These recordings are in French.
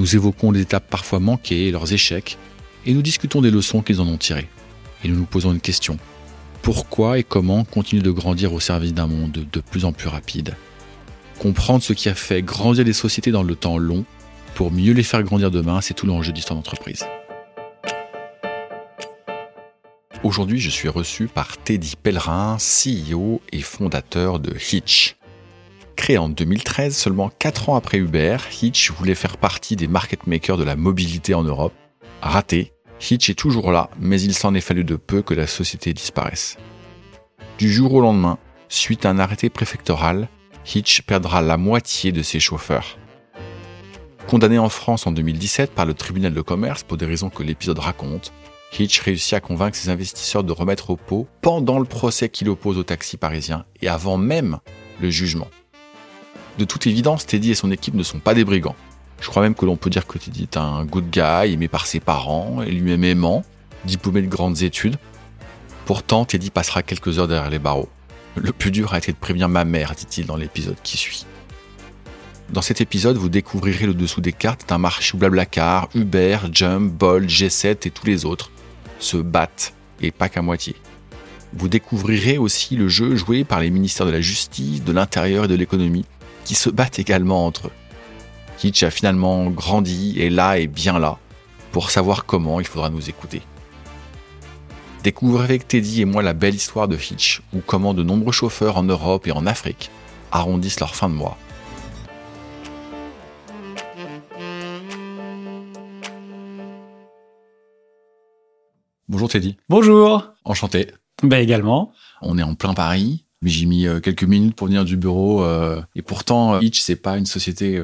nous évoquons les étapes parfois manquées et leurs échecs, et nous discutons des leçons qu'ils en ont tirées. Et nous nous posons une question. Pourquoi et comment continuer de grandir au service d'un monde de plus en plus rapide? Comprendre ce qui a fait grandir les sociétés dans le temps long pour mieux les faire grandir demain, c'est tout l'enjeu d'histoire d'entreprise. Aujourd'hui, je suis reçu par Teddy Pellerin, CEO et fondateur de Hitch. Créé en 2013, seulement 4 ans après Uber, Hitch voulait faire partie des market makers de la mobilité en Europe. Raté, Hitch est toujours là, mais il s'en est fallu de peu que la société disparaisse. Du jour au lendemain, suite à un arrêté préfectoral, Hitch perdra la moitié de ses chauffeurs. Condamné en France en 2017 par le tribunal de commerce pour des raisons que l'épisode raconte, Hitch réussit à convaincre ses investisseurs de remettre au pot pendant le procès qu'il oppose au taxi parisien et avant même le jugement. De toute évidence, Teddy et son équipe ne sont pas des brigands. Je crois même que l'on peut dire que Teddy est un good guy, aimé par ses parents et lui-même aimant, diplômé de grandes études. Pourtant, Teddy passera quelques heures derrière les barreaux. Le plus dur a été de prévenir ma mère, dit-il dans l'épisode qui suit. Dans cet épisode, vous découvrirez le dessous des cartes d'un marché où Blablacar, Uber, Jump, Bolt, G7 et tous les autres se battent, et pas qu'à moitié. Vous découvrirez aussi le jeu joué par les ministères de la Justice, de l'Intérieur et de l'Économie, qui se battent également entre eux. Hitch a finalement grandi, et là et bien là. Pour savoir comment, il faudra nous écouter. Découvrez avec Teddy et moi la belle histoire de Hitch, ou comment de nombreux chauffeurs en Europe et en Afrique arrondissent leur fin de mois Bonjour Teddy. Bonjour. Enchanté. Ben également. On est en plein Paris. J'ai mis euh, quelques minutes pour venir du bureau. Euh, et pourtant, euh, Hitch, c'est pas une société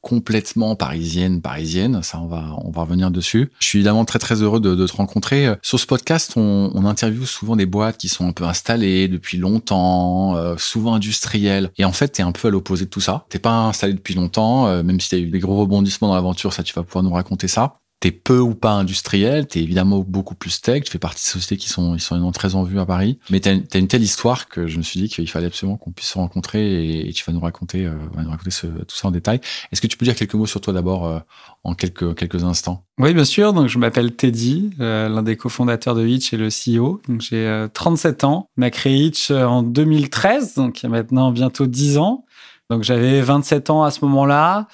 complètement parisienne, parisienne. Ça, on va, on va revenir dessus. Je suis évidemment très, très heureux de, de te rencontrer. Sur ce podcast, on, on interviewe souvent des boîtes qui sont un peu installées depuis longtemps, souvent industrielles. Et en fait, t'es un peu à l'opposé de tout ça. T'es pas installé depuis longtemps, même si t'as eu des gros rebondissements dans l'aventure, ça, tu vas pouvoir nous raconter ça t'es peu ou pas industriel, t'es évidemment beaucoup plus tech, tu fais partie de sociétés qui sont, ils sont très en vue à Paris, mais t'as as une telle histoire que je me suis dit qu'il fallait absolument qu'on puisse se rencontrer et, tu vas nous raconter, euh, nous raconter tout ça en détail. Est-ce que tu peux dire quelques mots sur toi d'abord euh, en quelques, quelques instants? Oui, bien sûr. Donc, je m'appelle Teddy, euh, l'un des cofondateurs de Hitch et le CEO. Donc, j'ai 37 ans. On a créé Hitch en 2013, donc il y a maintenant bientôt 10 ans. Donc, j'avais 27 ans à ce moment-là.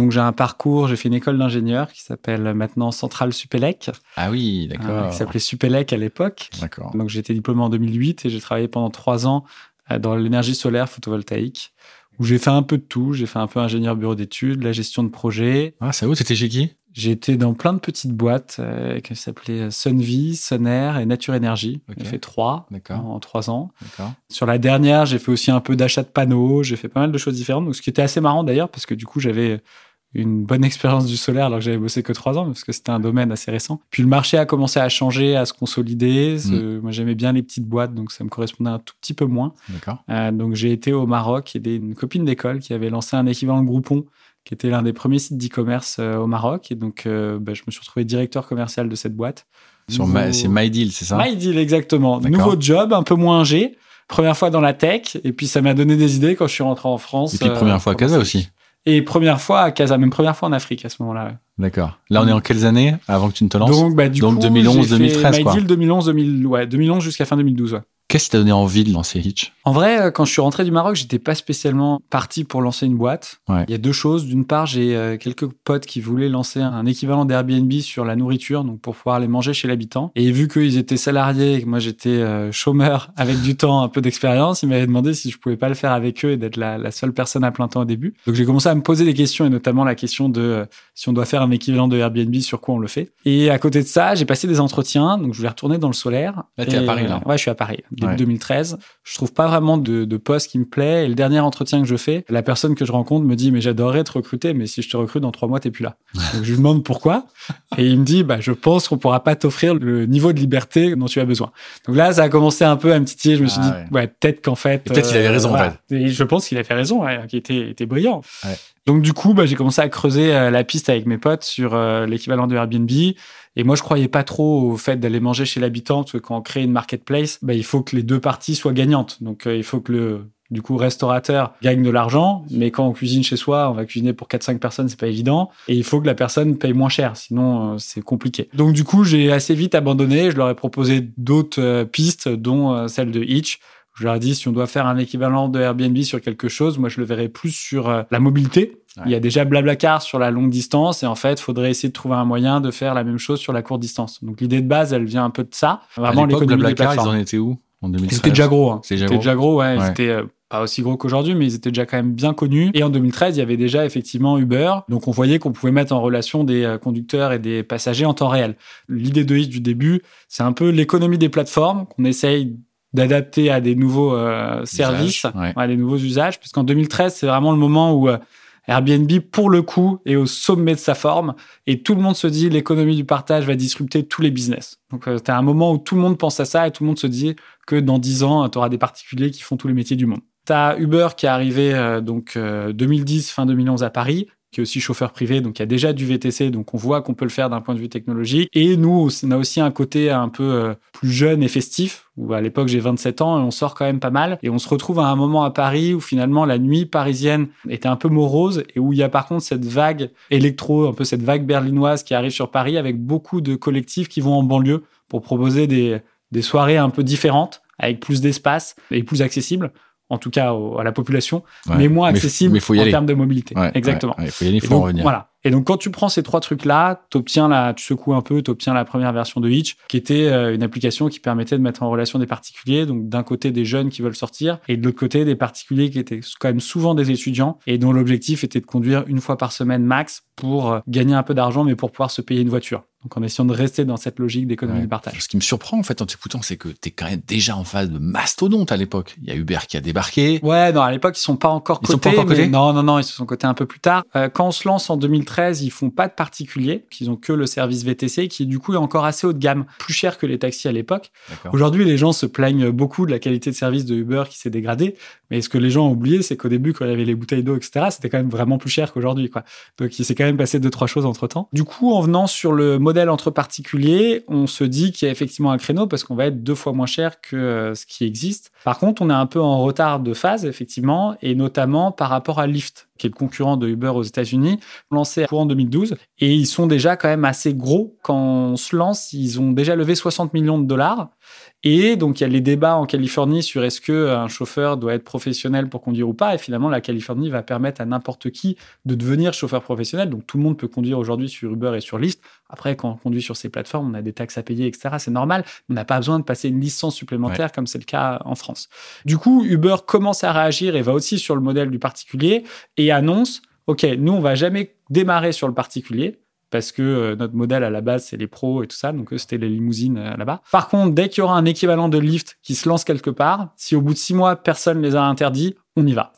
Donc j'ai un parcours, j'ai fait une école d'ingénieur qui s'appelle maintenant Centrale Supélec. Ah oui, d'accord. Euh, qui s'appelait Supélec à l'époque. D'accord. Donc j'ai été diplômé en 2008 et j'ai travaillé pendant trois ans euh, dans l'énergie solaire photovoltaïque où j'ai fait un peu de tout. J'ai fait un peu ingénieur bureau d'études, la gestion de projet. Ah, c'est où C'était chez qui? J'ai été dans plein de petites boîtes euh, qui s'appelaient Sunvie, Sunair et Nature Énergie. J'ai fait trois en, en, trois ans. Sur la dernière, j'ai fait aussi un peu d'achat de panneaux. J'ai fait pas mal de choses différentes. Donc, ce qui était assez marrant d'ailleurs parce que du coup, j'avais une bonne expérience du solaire alors que j'avais bossé que trois ans parce que c'était un domaine assez récent. Puis le marché a commencé à changer, à se consolider. Mm. Moi j'aimais bien les petites boîtes donc ça me correspondait un tout petit peu moins. D'accord. Euh, donc j'ai été au Maroc et une copine d'école qui avait lancé un équivalent de Groupon qui était l'un des premiers sites d'e-commerce euh, au Maroc et donc euh, bah, je me suis retrouvé directeur commercial de cette boîte. Sur c'est MyDeal, c'est ça? MyDeal exactement. Nouveau job, un peu moins G. Première fois dans la tech, et puis ça m'a donné des idées quand je suis rentré en France. Et puis première fois à Casa aussi. Et première fois à Casa, même première fois en Afrique à ce moment-là. D'accord. Là, on est en quelles années avant que tu ne te lances Donc, bah, du Donc coup, 2011, 2013, quoi. 2011, 2000, ouais, 2011 jusqu'à fin 2012, ouais. Qu'est-ce qui t'a donné envie de lancer Hitch? En vrai, euh, quand je suis rentré du Maroc, j'étais pas spécialement parti pour lancer une boîte. Ouais. Il y a deux choses. D'une part, j'ai euh, quelques potes qui voulaient lancer un équivalent d'Airbnb sur la nourriture, donc pour pouvoir aller manger chez l'habitant. Et vu qu'ils étaient salariés et que moi j'étais euh, chômeur avec du temps, un peu d'expérience, ils m'avaient demandé si je pouvais pas le faire avec eux et d'être la, la, seule personne à plein temps au début. Donc j'ai commencé à me poser des questions et notamment la question de si on doit faire un équivalent de Airbnb, sur quoi on le fait. Et à côté de ça, j'ai passé des entretiens, donc je voulais retourner dans le solaire. Là, t'es à Paris, là. Ouais, je suis à Paris. début 2013. Je trouve pas vraiment de, de poste qui me plaît. Et le dernier entretien que je fais, la personne que je rencontre me dit, mais j'adorerais te recruter, mais si je te recrute dans trois mois, t'es plus là. Donc, je lui demande pourquoi. Et il me dit, bah, je pense qu'on pourra pas t'offrir le niveau de liberté dont tu as besoin. Donc là, ça a commencé un peu à me titiller. Je me suis ah dit, ouais, peut-être qu'en fait. Peut-être qu'il avait raison, en fait. Et je pense qu'il avait raison, ouais, qu'il était, était brillant. Ouais. Donc du coup, bah, j'ai commencé à creuser euh, la piste avec mes potes sur euh, l'équivalent de Airbnb. Et moi, je croyais pas trop au fait d'aller manger chez l'habitant, parce que quand on crée une marketplace, bah, il faut que les deux parties soient gagnantes. Donc euh, il faut que le du coup restaurateur gagne de l'argent, mais quand on cuisine chez soi, on va cuisiner pour 4-5 personnes, c'est pas évident. Et il faut que la personne paye moins cher, sinon c'est compliqué. Donc du coup, j'ai assez vite abandonné. Je leur ai proposé d'autres pistes, dont celle de Hitch je leur ai dit, si on doit faire un équivalent de Airbnb sur quelque chose, moi, je le verrais plus sur euh, la mobilité. Il y a déjà Blablacar sur la longue distance et en fait, il faudrait essayer de trouver un moyen de faire la même chose sur la courte distance. Donc, l'idée de base, elle vient un peu de ça. Vraiment, l'économie Blablacar, ils en étaient où en 2013 C'était déjà gros. Hein. C'était déjà gros, ouais. Ils étaient euh, pas aussi gros qu'aujourd'hui, mais ils étaient déjà quand même bien connus. Et en 2013, il y avait déjà effectivement Uber. Donc, on voyait qu'on pouvait mettre en relation des euh, conducteurs et des passagers en temps réel. L'idée de Hitch du début, c'est un peu l'économie des plateformes qu'on essaye d'adapter à des nouveaux euh, services, à des nouveaux usages, puisqu'en 2013, c'est vraiment le moment où euh, Airbnb, pour le coup, est au sommet de sa forme et tout le monde se dit l'économie du partage va disrupter tous les business. Donc, euh, tu as un moment où tout le monde pense à ça et tout le monde se dit que dans 10 ans, tu auras des particuliers qui font tous les métiers du monde. Tu as Uber qui est arrivé donc 2010, fin 2011 à Paris, qui est aussi chauffeur privé, donc il y a déjà du VTC, donc on voit qu'on peut le faire d'un point de vue technologique. Et nous, on a aussi un côté un peu euh, plus jeune et festif, où à l'époque j'ai 27 ans et on sort quand même pas mal. Et on se retrouve à un moment à Paris où finalement la nuit parisienne était un peu morose et où il y a par contre cette vague électro, un peu cette vague berlinoise qui arrive sur Paris avec beaucoup de collectifs qui vont en banlieue pour proposer des, des soirées un peu différentes avec plus d'espace et plus accessibles en tout cas à la population, mais moins accessible en termes de mobilité. Exactement. Il faut y aller, il faut en revenir. Voilà. Et donc, quand tu prends ces trois trucs-là, t'obtiens la, tu secoues un peu, t'obtiens la première version de Hitch, qui était euh, une application qui permettait de mettre en relation des particuliers. Donc, d'un côté, des jeunes qui veulent sortir, et de l'autre côté, des particuliers qui étaient quand même souvent des étudiants, et dont l'objectif était de conduire une fois par semaine max pour euh, gagner un peu d'argent, mais pour pouvoir se payer une voiture. Donc en essayant de rester dans cette logique d'économie de partage. Ce qui me surprend en fait en t'écoutant, c'est que tu es quand même déjà en phase de mastodonte à l'époque. Il y a Uber qui a débarqué. Ouais, non, à l'époque ils sont pas encore cotés. Sont pas encore cotés non, non, non, ils se sont cotés un peu plus tard. Euh, quand on se lance en 2013, ils font pas de particulier, qu'ils ont que le service VTC, qui du coup est encore assez haut de gamme, plus cher que les taxis à l'époque. Aujourd'hui, les gens se plaignent beaucoup de la qualité de service de Uber qui s'est dégradée, mais ce que les gens ont oublié, c'est qu'au début, quand il y avait les bouteilles d'eau, etc., c'était quand même vraiment plus cher qu'aujourd'hui, quoi. Donc il s'est quand même passé deux trois choses entre temps. Du coup, en venant sur le modèle entre particuliers on se dit qu'il y a effectivement un créneau parce qu'on va être deux fois moins cher que euh, ce qui existe. Par contre, on est un peu en retard de phase, effectivement, et notamment par rapport à Lyft, qui est le concurrent de Uber aux États-Unis, lancé courant 2012. Et ils sont déjà quand même assez gros. Quand on se lance, ils ont déjà levé 60 millions de dollars. Et donc, il y a les débats en Californie sur est-ce qu'un chauffeur doit être professionnel pour conduire ou pas. Et finalement, la Californie va permettre à n'importe qui de devenir chauffeur professionnel. Donc, tout le monde peut conduire aujourd'hui sur Uber et sur Lyft. Après, quand on conduit sur ces plateformes, on a des taxes à payer, etc. C'est normal. On n'a pas besoin de passer une licence supplémentaire comme c'est le cas en France. Du coup, Uber commence à réagir et va aussi sur le modèle du particulier et annonce, OK, nous, on va jamais démarrer sur le particulier parce que euh, notre modèle à la base, c'est les pros et tout ça. Donc, c'était les limousines euh, là-bas. Par contre, dès qu'il y aura un équivalent de Lyft qui se lance quelque part, si au bout de six mois, personne les a interdits, on y va.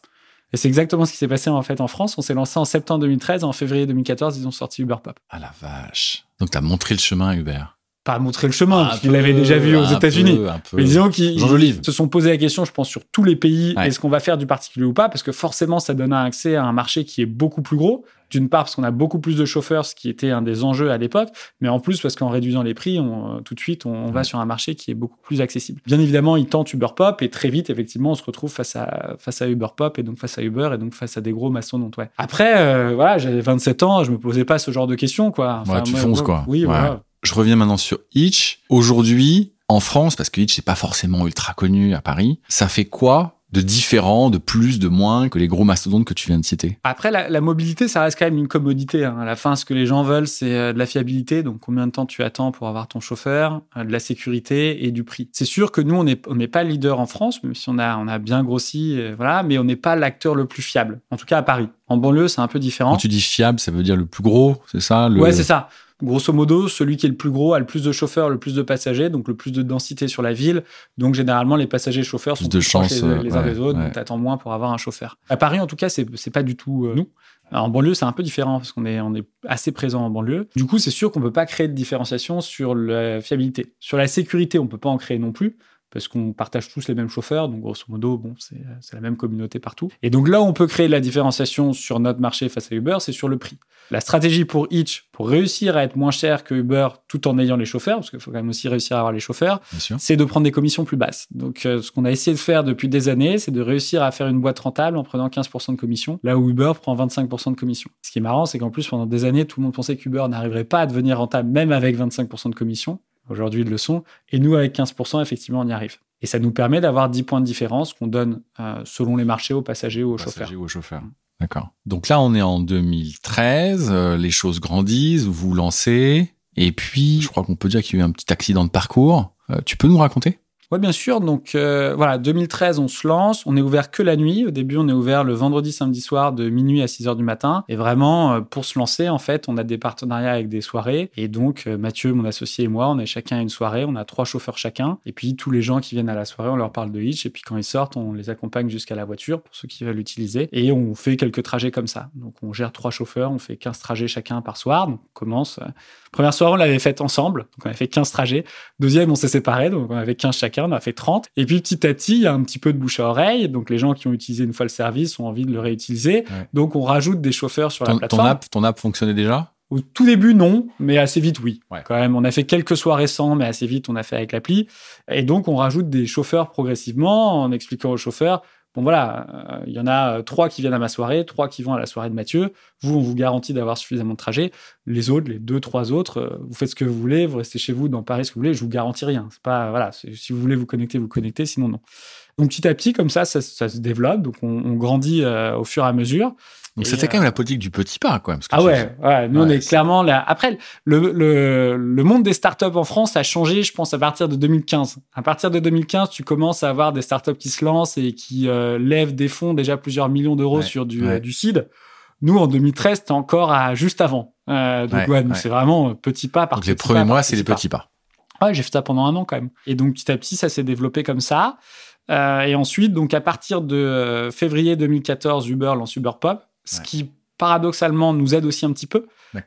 Et c'est exactement ce qui s'est passé en fait en France. On s'est lancé en septembre 2013 en février 2014, ils ont sorti Uber Pop. Ah la vache. Donc, tu as montré le chemin à Uber pas montrer le chemin, ah, il l'avait déjà vu aux États-Unis. Mais disons qu'ils se sont posé la question, je pense, sur tous les pays, est-ce qu'on va faire du particulier ou pas Parce que forcément, ça donne un accès à un marché qui est beaucoup plus gros. D'une part, parce qu'on a beaucoup plus de chauffeurs, ce qui était un des enjeux à l'époque, mais en plus, parce qu'en réduisant les prix, on, tout de suite, on, va sur un marché qui est beaucoup plus accessible. Bien évidemment, ils tentent Uber Pop et très vite, effectivement, on se retrouve face à, face à Uber Pop et donc face à Uber et donc face à des gros mastodontes. Ouais. Après, euh, voilà, j'avais 27 ans, je me posais pas ce genre de questions, quoi. ouais, tu fonces, quoi. Oui, voilà je reviens maintenant sur Itch. Aujourd'hui, en France, parce que Itch n'est pas forcément ultra connu à Paris, ça fait quoi de différent, de plus, de moins que les gros mastodontes que tu viens de citer? Après, la, mobilité, ça reste quand même une commodité. Hein. À la fin, ce que les gens veulent, c'est euh, de la fiabilité, donc combien de temps tu attends pour avoir ton chauffeur, euh, de la sécurité et du prix? C'est sûr que nous, on n'est on pas leader en France, même si on a, on a bien grossi, euh, voilà, mais on n'est pas l'acteur le plus fiable. En tout cas, à Paris. En banlieue, c'est un peu différent. Quand tu dis fiable, ça veut dire le plus gros, c'est ça? Le... Ouais, c'est ça. Grosso modo, celui qui est le plus gros a le plus de chauffeurs, le plus de passagers, donc le plus de densité sur la ville. Donc généralement, les passagers et chauffeurs sont plus de chance, les, uns des autres, donc t'attends moins pour avoir un chauffeur. À Paris, en tout cas, c'est c'est pas du tout euh, nous. en banlieue, c'est un peu différent parce qu'on est, on est assez présent en banlieue. Du coup, c'est sûr qu'on peut pas créer de différenciation sur la fiabilité. Sur la sécurité, on peut pas en créer non plus parce qu'on partage tous les mêmes chauffeurs, donc grosso modo, bon, c'est la même communauté partout. Et donc là où on peut créer la différenciation sur notre marché face à Uber, c'est sur le prix. La stratégie pour Hitch, pour réussir à être moins cher que Uber tout en ayant les chauffeurs, parce qu'il faut quand même aussi réussir à avoir les chauffeurs, c'est de prendre des commissions plus basses. Donc euh, ce qu'on a essayé de faire depuis des années, c'est de réussir à faire une boîte rentable en prenant 15% de commission, là où Uber prend 25% de commission. Ce qui est marrant, c'est qu'en plus, pendant des années, tout le monde pensait qu'Uber n'arriverait pas à devenir rentable, même avec 25% de commission. Aujourd'hui, ils le sont. Et nous, avec 15%, effectivement, on y arrive. Et ça nous permet d'avoir 10 points de différence qu'on donne euh, selon les marchés aux passagers ou aux chauffeurs. Ou aux chauffeurs. D'accord. Donc là, on est en 2013, euh, les choses grandissent, vous vous lancez, et puis je crois qu'on peut dire qu'il y a eu un petit accident de parcours. Euh, tu peux nous raconter? Oui, bien sûr. Donc euh, voilà, 2013, on se lance. On est ouvert que la nuit. Au début, on est ouvert le vendredi, samedi soir de minuit à 6 heures du matin. Et vraiment, euh, pour se lancer, en fait, on a des partenariats avec des soirées. Et donc, euh, Mathieu, mon associé et moi, on est chacun une soirée. On a trois chauffeurs chacun. Et puis, tous les gens qui viennent à la soirée, on leur parle de Hitch. Et puis, quand ils sortent, on les accompagne jusqu'à la voiture pour ceux qui veulent l'utiliser. Et on fait quelques trajets comme ça. Donc, on gère trois chauffeurs. On fait 15 trajets chacun par soir. Donc, on commence. Première soirée, on l'avait faite ensemble. Donc, on a fait 15 trajets. Deuxième, on s'est séparés. Donc, on avait 15 chacun. On a fait 30. Et puis petit à petit, il y a un petit peu de bouche à oreille. Donc les gens qui ont utilisé une fois le service ont envie de le réutiliser. Donc on rajoute des chauffeurs sur la plateforme. Ton app, ton app fonctionnait déjà? Au tout début, non, mais assez vite, oui. Quand même, on a fait quelques soirées sans, mais assez vite, on a fait avec l'appli. Et donc on rajoute des chauffeurs progressivement en expliquant aux chauffeurs Bon voilà, euh, il y en a euh, trois qui viennent à ma soirée, trois qui vont à la soirée de Mathieu. Vous, on vous garantit d'avoir suffisamment de trajets. Les autres, les deux, trois autres, euh, vous faites ce que vous voulez, vous restez chez vous dans Paris ce que vous voulez. Je vous garantis rien. C'est pas voilà, si vous voulez vous connecter, vous connectez. Sinon non. Donc petit à petit, comme ça, ça, se développe. Donc on, grandit au fur et à mesure. Donc c'était quand même la politique du petit pas, quoi. ah ouais, ouais, nous on est clairement là. Après, le, le, le monde des startups en France a changé, je pense, à partir de 2015. À partir de 2015, tu commences à avoir des startups qui se lancent et qui euh, lèvent des fonds déjà plusieurs millions d'euros sur du, euh, du seed. Nous, en 2013, c'était encore à juste avant. Euh, donc ouais, c'est vraiment euh, petit pas par donc Les premiers mois, c'est les petits pas. Ouais, j'ai fait ça pendant un an quand même. Et donc petit à petit, ça s'est développé comme ça. Euh, et ensuite, donc à partir de février 2014, Uber lance Uber Pop ce qui paradoxalement nous aide aussi un petit peu.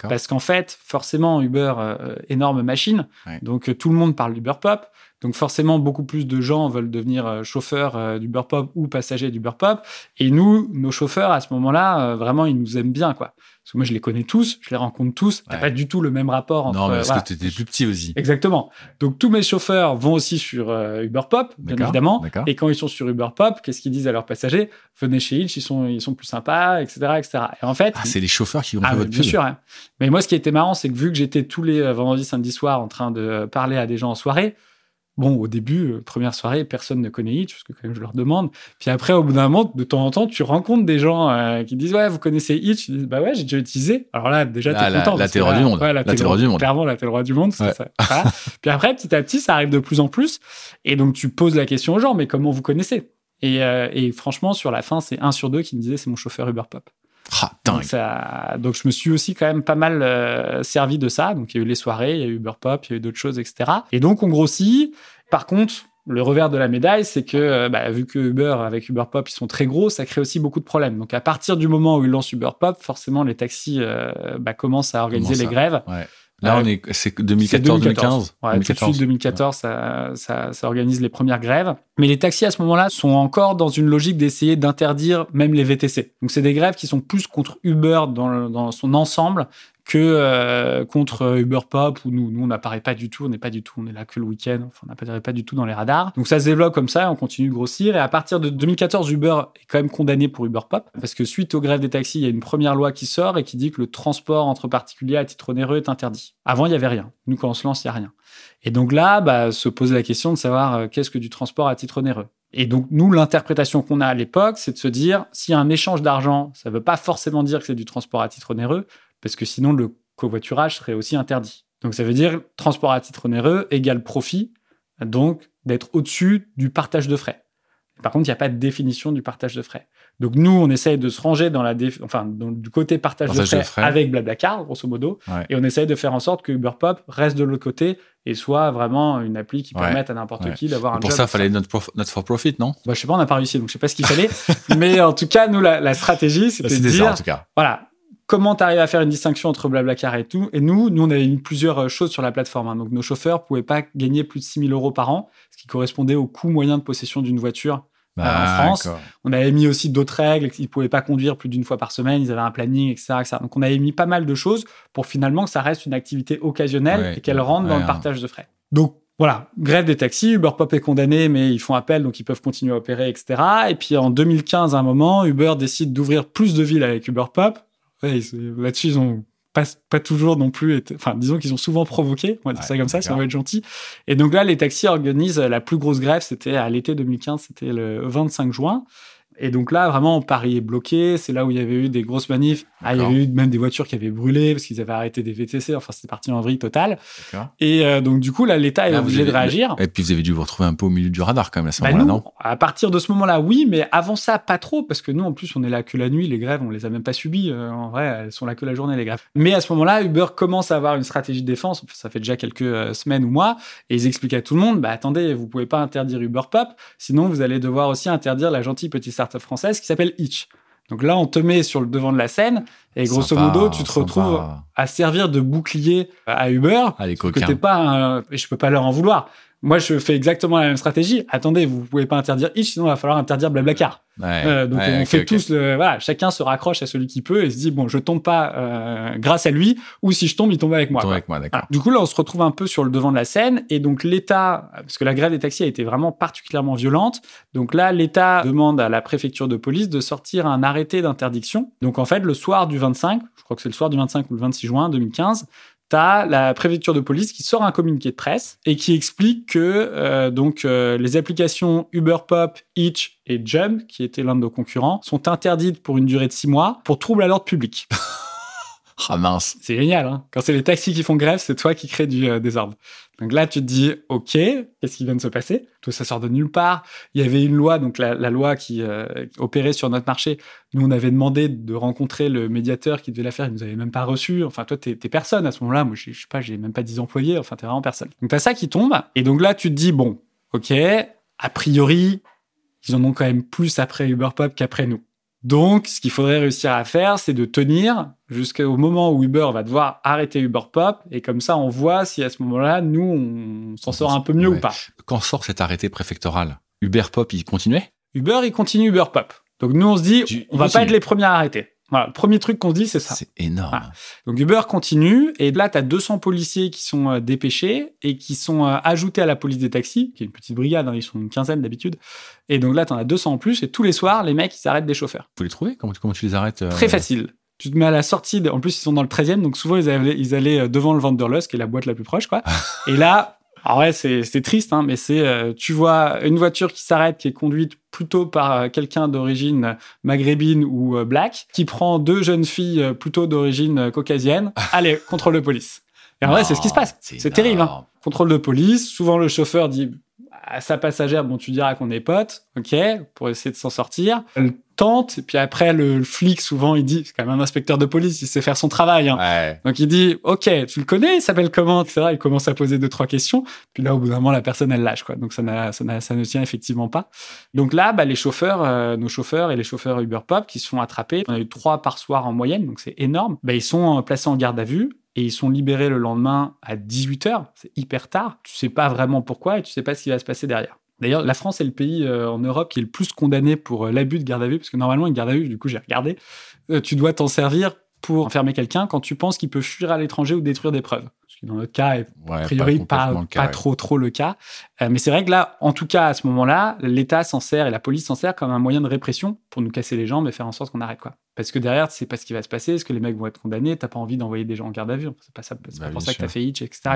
Parce qu'en fait, forcément, Uber, euh, énorme machine. Donc, euh, tout le monde parle d'Uber Pop. Donc, forcément, beaucoup plus de gens veulent devenir euh, chauffeurs d'Uber Pop ou passagers d'Uber Pop. Et nous, nos chauffeurs, à ce moment-là, vraiment, ils nous aiment bien, quoi. Parce que moi, je les connais tous, je les rencontre tous. T'as pas du tout le même rapport entre. Non, mais parce que t'étais plus petit aussi. Exactement. Donc, tous mes chauffeurs vont aussi sur euh, Uber Pop, bien évidemment. Et quand ils sont sur Uber Pop, qu'est-ce qu'ils disent à leurs passagers? Venez chez Hitch, ils sont, ils sont plus sympas, etc., etc. Et en fait. Ah, c'est les chauffeurs qui ont ah, fait votre Bien sûr. Hein. Mais moi, ce qui était marrant, c'est que vu que j'étais tous les euh, vendredis, samedis soirs en train de parler à des gens en soirée, Bon, au début, euh, première soirée, personne ne connaît Hitch, parce que quand même je leur demande. Puis après, au bout d'un moment, de temps en temps, tu rencontres des gens euh, qui disent ouais, vous connaissez Hitch? Ils disent bah ouais, j'ai déjà utilisé. Alors là, déjà, t'es content. La, la roi du monde. Ouais, la, la roi du monde. Clairement, la roi du monde. Ça. Puis après, petit à petit, ça arrive de plus en plus. Et donc, tu poses la question aux gens, mais comment vous connaissez? Et, euh, et franchement, sur la fin, c'est un sur deux qui me disait c'est mon chauffeur Uber Pop. Ah, donc, ça, donc, je me suis aussi quand même pas mal euh, servi de ça. Donc il y a eu les soirées, il y a eu Uber Pop, il y a eu d'autres choses, etc. Et donc on grossit. Par contre, le revers de la médaille, c'est que euh, bah, vu que Uber avec Uber Pop ils sont très gros, ça crée aussi beaucoup de problèmes. Donc à partir du moment où ils lancent Uber Pop, forcément les taxis euh, bah, commencent à organiser les grèves. Ouais. Là, on est, c'est 2014-2015. Ouais, 2014. 2014, ça, ça, ça, organise les premières grèves. Mais les taxis à ce moment-là sont encore dans une logique d'essayer d'interdire même les VTC. Donc c'est des grèves qui sont plus contre Uber dans, dans son ensemble que euh, contre Uber Pop où nous, nous on n'apparaît pas du tout, on n'est pas du tout, on est là que le week-end, enfin on n'apparaît pas du tout dans les radars. Donc ça se développe comme ça, on continue de grossir et à partir de 2014, Uber est quand même condamné pour Uber Pop parce que suite aux grèves des taxis, il y a une première loi qui sort et qui dit que le transport entre particuliers à titre onéreux est interdit. Avant, il y avait rien. Nous, quand on se lance, il y a rien. Et donc là, bah, se pose la question de savoir euh, qu'est-ce que du transport à titre onéreux. Et donc, nous, l'interprétation qu'on a à l'époque, c'est de se dire, s'il y a un échange d'argent, ça ne veut pas forcément dire que c'est du transport à titre onéreux, parce que sinon, le covoiturage serait aussi interdit. Donc, ça veut dire transport à titre onéreux égale profit, donc d'être au-dessus du partage de frais. Par contre, il n'y a pas de définition du partage de frais. Donc nous, on essaye de se ranger dans la enfin du côté partage, de, frais avec Blablacar, grosso modo, et on essaye de faire en sorte que Uberpop reste de l'autre côté et soit vraiment une appli qui permette à n'importe qui d'avoir un Pour ça, il fallait notre, notre for profit, non? Bah, Je sais pas, on n'a pas réussi, donc je sais pas ce qu'il fallait. mais en tout cas, nous, la, stratégie, c'était de dire, en tout cas. voilà, comment tu arrives à faire une distinction entre Blablacar et tout. Et nous, nous, on avait mis plusieurs euh, choses sur la plateforme. Hein. Donc, nos chauffeurs pouvaient pas gagner plus de 6 000 euros par an, ce qui correspondait au coût moyen de possession d'une voiture euh, en France. On avait mis aussi d'autres règles. Ils pouvaient pas conduire plus d'une fois par semaine. Ils avaient un planning, etc., Donc, on avait mis pas mal de choses pour finalement que ça reste une activité occasionnelle et qu'elle rentre dans le partage de frais. Donc, voilà, grève des taxis, Uber Pop est condamné, mais ils font appel, donc ils peuvent continuer à opérer, etc. Et puis en 2015, à un moment, Uber décide d'ouvrir plus de villes avec Uber Pop. Là-dessus, ils ont pas, pas toujours non plus été, enfin, disons qu'ils ont souvent provoqué, on va dire ça comme ça, si on va être gentil. Et donc là, les taxis organisent la plus grosse grève, c'était à l'été 2015, c'était le 25 juin. Et donc là, vraiment, Paris est bloqué. C'est là où il y avait eu des grosses manifs. Ah, il y avait eu même des voitures qui avaient brûlé parce qu'ils avaient arrêté des VTC. Enfin, c'était parti en vrille totale. Et euh, donc, du coup, là, l'État est obligé de réagir. Et puis, vous avez dû vous retrouver un peu au milieu du radar quand même à ce bah, moment-là, non? À partir de ce moment-là, oui, mais avant ça, pas trop, parce que nous, en plus, on est là que la nuit. Les grèves, on les a même pas subies. Euh, en vrai, elles sont là que la journée, les grèves. Mais à ce moment-là, Uber commence à avoir une stratégie de défense. Ça fait déjà quelques euh, semaines ou mois. Et ils expliquent à tout le monde, bah attendez, vous pouvez pas interdire Uber Pop, sinon vous allez devoir aussi interdire la gentille petite start-up française qui s'appelle Itch. Donc là, on te met sur le devant de la scène et grosso modo, tu te retrouves à servir de bouclier à Uber. Ah, les que t'es pas et je peux pas leur en vouloir. Moi, je fais exactement la même stratégie. Attendez, vous pouvez pas interdire Itch, sinon il va falloir interdire Blablacar. Euh, donc on fait tous le, voilà, chacun se raccroche à celui qui peut et se dit bon, je tombe pas euh, grâce à lui, ou si je tombe, il tombe avec moi. avec moi Du coup là, on se retrouve un peu sur le devant de la scène et donc l'État, parce que la grève des taxis a été vraiment particulièrement violente, donc là l'État demande à la préfecture de police de sortir un arrêté d'interdiction. Donc en fait, le soir du 25, je crois que c'est le soir du 25 ou le 26 juin 2015, t'as la préfecture de police qui sort un communiqué de presse et qui explique que euh, donc euh, les applications Uber Pop, Itch et Jump, qui étaient l'un de nos concurrents, sont interdites pour une durée de six mois pour trouble à l'ordre public. Ah mince. C'est génial, hein Quand c'est les taxis qui font grève, c'est toi qui crée du euh, désordre. Donc là, tu te dis, OK, qu'est-ce qui vient de se passer? Tout ça sort de nulle part. Il y avait une loi, donc la, loi qui euh, opérait sur notre marché. Nous, on avait demandé de rencontrer le médiateur qui devait la faire. Il nous avait même pas reçu. Enfin, toi, t'es, personne à ce moment-là. Moi, je sais pas, j'ai même pas 10 employés. Enfin, t'es vraiment personne. Donc t'as ça qui tombe. Et donc là, tu te dis, bon, OK, a priori, ils en ont quand même plus après Uberpop qu'après nous. Donc, ce qu'il faudrait réussir à faire, c'est de tenir jusqu'au moment où Uber va devoir arrêter Uber Pop. Et comme ça, on voit si à ce moment-là, nous, on s'en sort un peu mieux ou pas. Quand sort cet arrêté préfectoral, Uber Pop, il continuait? Uber, il continue Uber Pop. Donc nous, on se dit, on va pas être les premiers à arrêter. Voilà, le premier truc qu'on se dit, c'est ça. C'est énorme. Donc Uber continue, et là, tu as 200 policiers qui sont euh, dépêchés et qui sont euh, ajoutés à la police des taxis, qui est une petite brigade, hein, ils sont une quinzaine d'habitude. Et donc là, tu en as 200 en plus, et tous les soirs, les mecs, ils arrêtent des chauffeurs. Faut les trouver? Comment, comment tu les arrêtes euh, Très facile. Tu te mets à la sortie, en plus, ils sont dans le 13e, donc souvent, ils allaient, ils allaient devant le Vanderlust, qui est la boîte la plus proche, quoi. et là, alors ouais, c'est triste, hein, mais c'est euh, tu vois une voiture qui s'arrête, qui est conduite plutôt par euh, quelqu'un d'origine maghrébine ou euh, black, qui prend deux jeunes filles plutôt d'origine caucasienne. Allez, contrôle de police. Et en vrai, c'est ce qui se passe. C'est terrible. Hein. Contrôle de police. Souvent, le chauffeur dit à sa passagère, bon, tu diras qu'on est potes, ok, pour essayer de s'en sortir tente, et puis après, le, flic, souvent, il dit, c'est quand même un inspecteur de police, il sait faire son travail. Hein. Donc il dit, ok, tu le connais, il s'appelle comment, etc. Il commence à poser deux, trois questions. Puis là, au bout d'un moment, la personne, elle lâche, quoi. Donc ça, ça, ça, ne tient effectivement pas. Donc là, bah, les chauffeurs, euh, nos chauffeurs et les chauffeurs Uber Pop qui se font attraper, on a eu trois par soir en moyenne, donc c'est énorme. Bah, ils sont euh, placés en garde à vue et ils sont libérés le lendemain à 18h. C'est hyper tard. Tu sais pas vraiment pourquoi et tu sais pas ce qui va se passer derrière. D'ailleurs, la France est le pays euh, en Europe qui est le plus condamné pour euh, l'abus de garde à vue, parce que normalement, une garde à vue, du coup, j'ai regardé, euh, tu dois t'en servir pour enfermer quelqu'un quand tu penses qu'il peut fuir à l'étranger ou détruire des preuves. Ce qui, dans notre cas, est a priori pas, pas, trop, trop le cas. mais c'est vrai que là, en tout cas, à ce moment-là, l'État s'en sert et la police s'en sert comme un moyen de répression pour nous casser les jambes et faire en sorte qu'on arrête, quoi. Parce que derrière, tu sais pas ce qui va se passer, est-ce que les mecs vont être condamnés, t'as pas envie d'envoyer des gens en garde à vue, c'est pas, ça, c'est pas bah, pour ça que t'as fait Hitch, etc.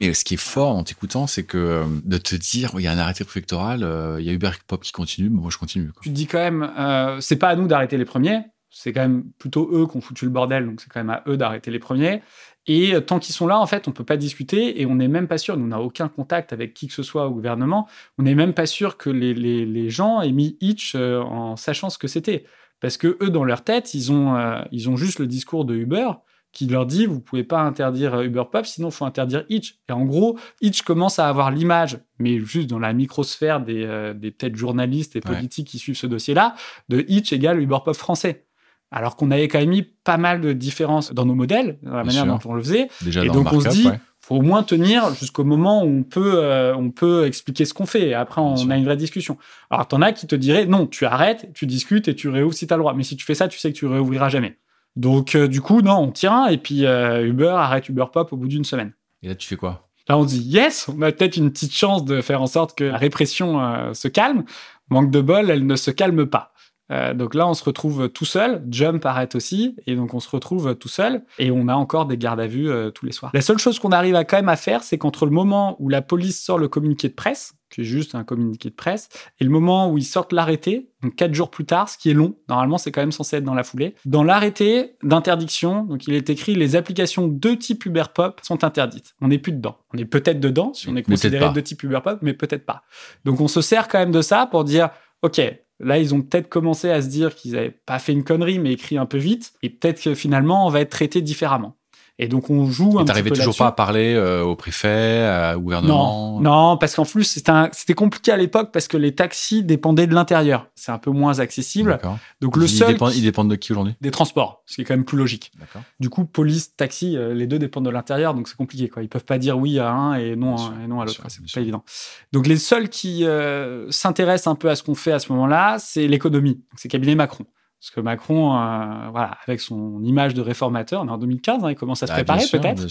Et ce qui est fort en t'écoutant, c'est que euh, de te dire, il y a un arrêté préfectoral, euh, il y a Uber Pop qui continue, mais moi je continue. Tu te dis quand même, euh, c'est pas à nous d'arrêter les premiers, c'est quand même plutôt eux qui ont foutu le bordel, donc c'est quand même à eux d'arrêter les premiers. Et tant qu'ils sont là, en fait, on peut pas discuter et on n'est même pas sûr, nous, on n'a aucun contact avec qui que ce soit au gouvernement, on n'est même pas sûr que les, les, les gens aient mis Hitch en sachant ce que c'était. Parce que eux, dans leur tête, ils ont, ils ont juste le discours de Uber qui leur dit vous pouvez pas interdire euh, Uber Pop, sinon il faut interdire Hitch. Et en gros, Hitch commence à avoir l'image, mais juste dans la microsphère des, euh, des peut-être journalistes et politiques qui suivent ce dossier-là, de Hitch égale Uber Pop français. Alors qu'on avait quand même mis pas mal de différences dans nos modèles, dans la manière dont on le faisait. Déjà et donc on se dit, faut au moins tenir jusqu'au moment où on peut, euh, on peut expliquer ce qu'on fait. Et après, on a une vraie discussion. Alors, t'en as qui te diraient, non, tu arrêtes, tu discutes et tu réouvres si tu as le droit. Mais si tu fais ça, tu sais que tu réouvriras jamais. Donc, euh, du coup, non, on tient. Et puis, euh, Uber arrête Uber Pop au bout d'une semaine. Et là, tu fais quoi? Là, on dit yes, on a peut-être une petite chance de faire en sorte que la répression se calme. Manque de bol, elle ne se calme pas. Euh, donc là, on se retrouve tout seul. Jump arrête aussi, et donc on se retrouve tout seul. Et on a encore des gardes à vue euh, tous les soirs. La seule chose qu'on arrive à quand même à faire, c'est qu'entre le moment où la police sort le communiqué de presse, qui est juste un communiqué de presse, et le moment où ils sortent l'arrêté, donc quatre jours plus tard, ce qui est long. Normalement, c'est quand même censé être dans la foulée. Dans l'arrêté d'interdiction, donc il est écrit les applications de type Uber Pop sont interdites. On n'est plus dedans. On est peut-être dedans si on est considéré de type Uber Pop, mais peut-être pas. Donc on se sert quand même de ça pour dire, ok, Là, ils ont peut-être commencé à se dire qu'ils n'avaient pas fait une connerie, mais écrit un peu vite. Et peut-être que finalement, on va être traité différemment. Et donc on joue un petit peu toujours pas à parler euh, au préfet, au gouvernement Non, non parce qu'en plus c'était compliqué à l'époque parce que les taxis dépendaient de l'intérieur. C'est un peu moins accessible. Donc le ils seul dépendent, ils dépendent de qui aujourd'hui? Des transports, ce qui est quand même plus logique. Du coup, police, taxi, euh, les deux dépendent de l'intérieur, donc c'est compliqué. Quoi. Ils peuvent pas dire oui à un et non, à, et non à l'autre. C'est pas évident. Donc les seuls qui euh, s'intéressent un peu à ce qu'on fait à ce moment-là, c'est l'économie. C'est cabinet Macron. Parce que Macron, euh, voilà, avec son image de réformateur, on est en 2015, hein, il commence à se ah, préparer peut-être.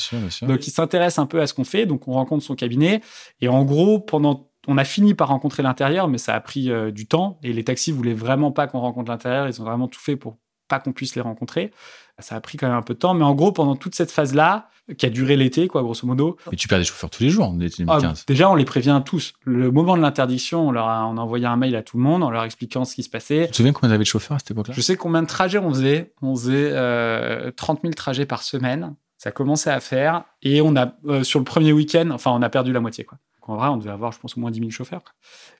Donc il s'intéresse un peu à ce qu'on fait, donc on rencontre son cabinet. Et en gros, pendant, on a fini par rencontrer l'intérieur, mais ça a pris euh, du temps. Et les taxis voulaient vraiment pas qu'on rencontre l'intérieur. Ils ont vraiment tout fait pour pas qu'on puisse les rencontrer. Ça a pris quand même un peu de temps, mais en gros, pendant toute cette phase-là, qui a duré l'été, quoi, grosso modo. Mais tu perds des chauffeurs tous les jours en 2015. Ah, déjà, on les prévient tous. Le moment de l'interdiction, on leur a, on a envoyé un mail à tout le monde en leur expliquant ce qui se passait. Tu te souviens combien avait de chauffeurs à cette époque-là? Je sais combien de trajets on faisait. On faisait euh, 30 000 trajets par semaine. Ça commençait à faire. Et on a, euh, sur le premier week-end, enfin, on a perdu la moitié, quoi. en vrai, on devait avoir, je pense, au moins 10 000 chauffeurs.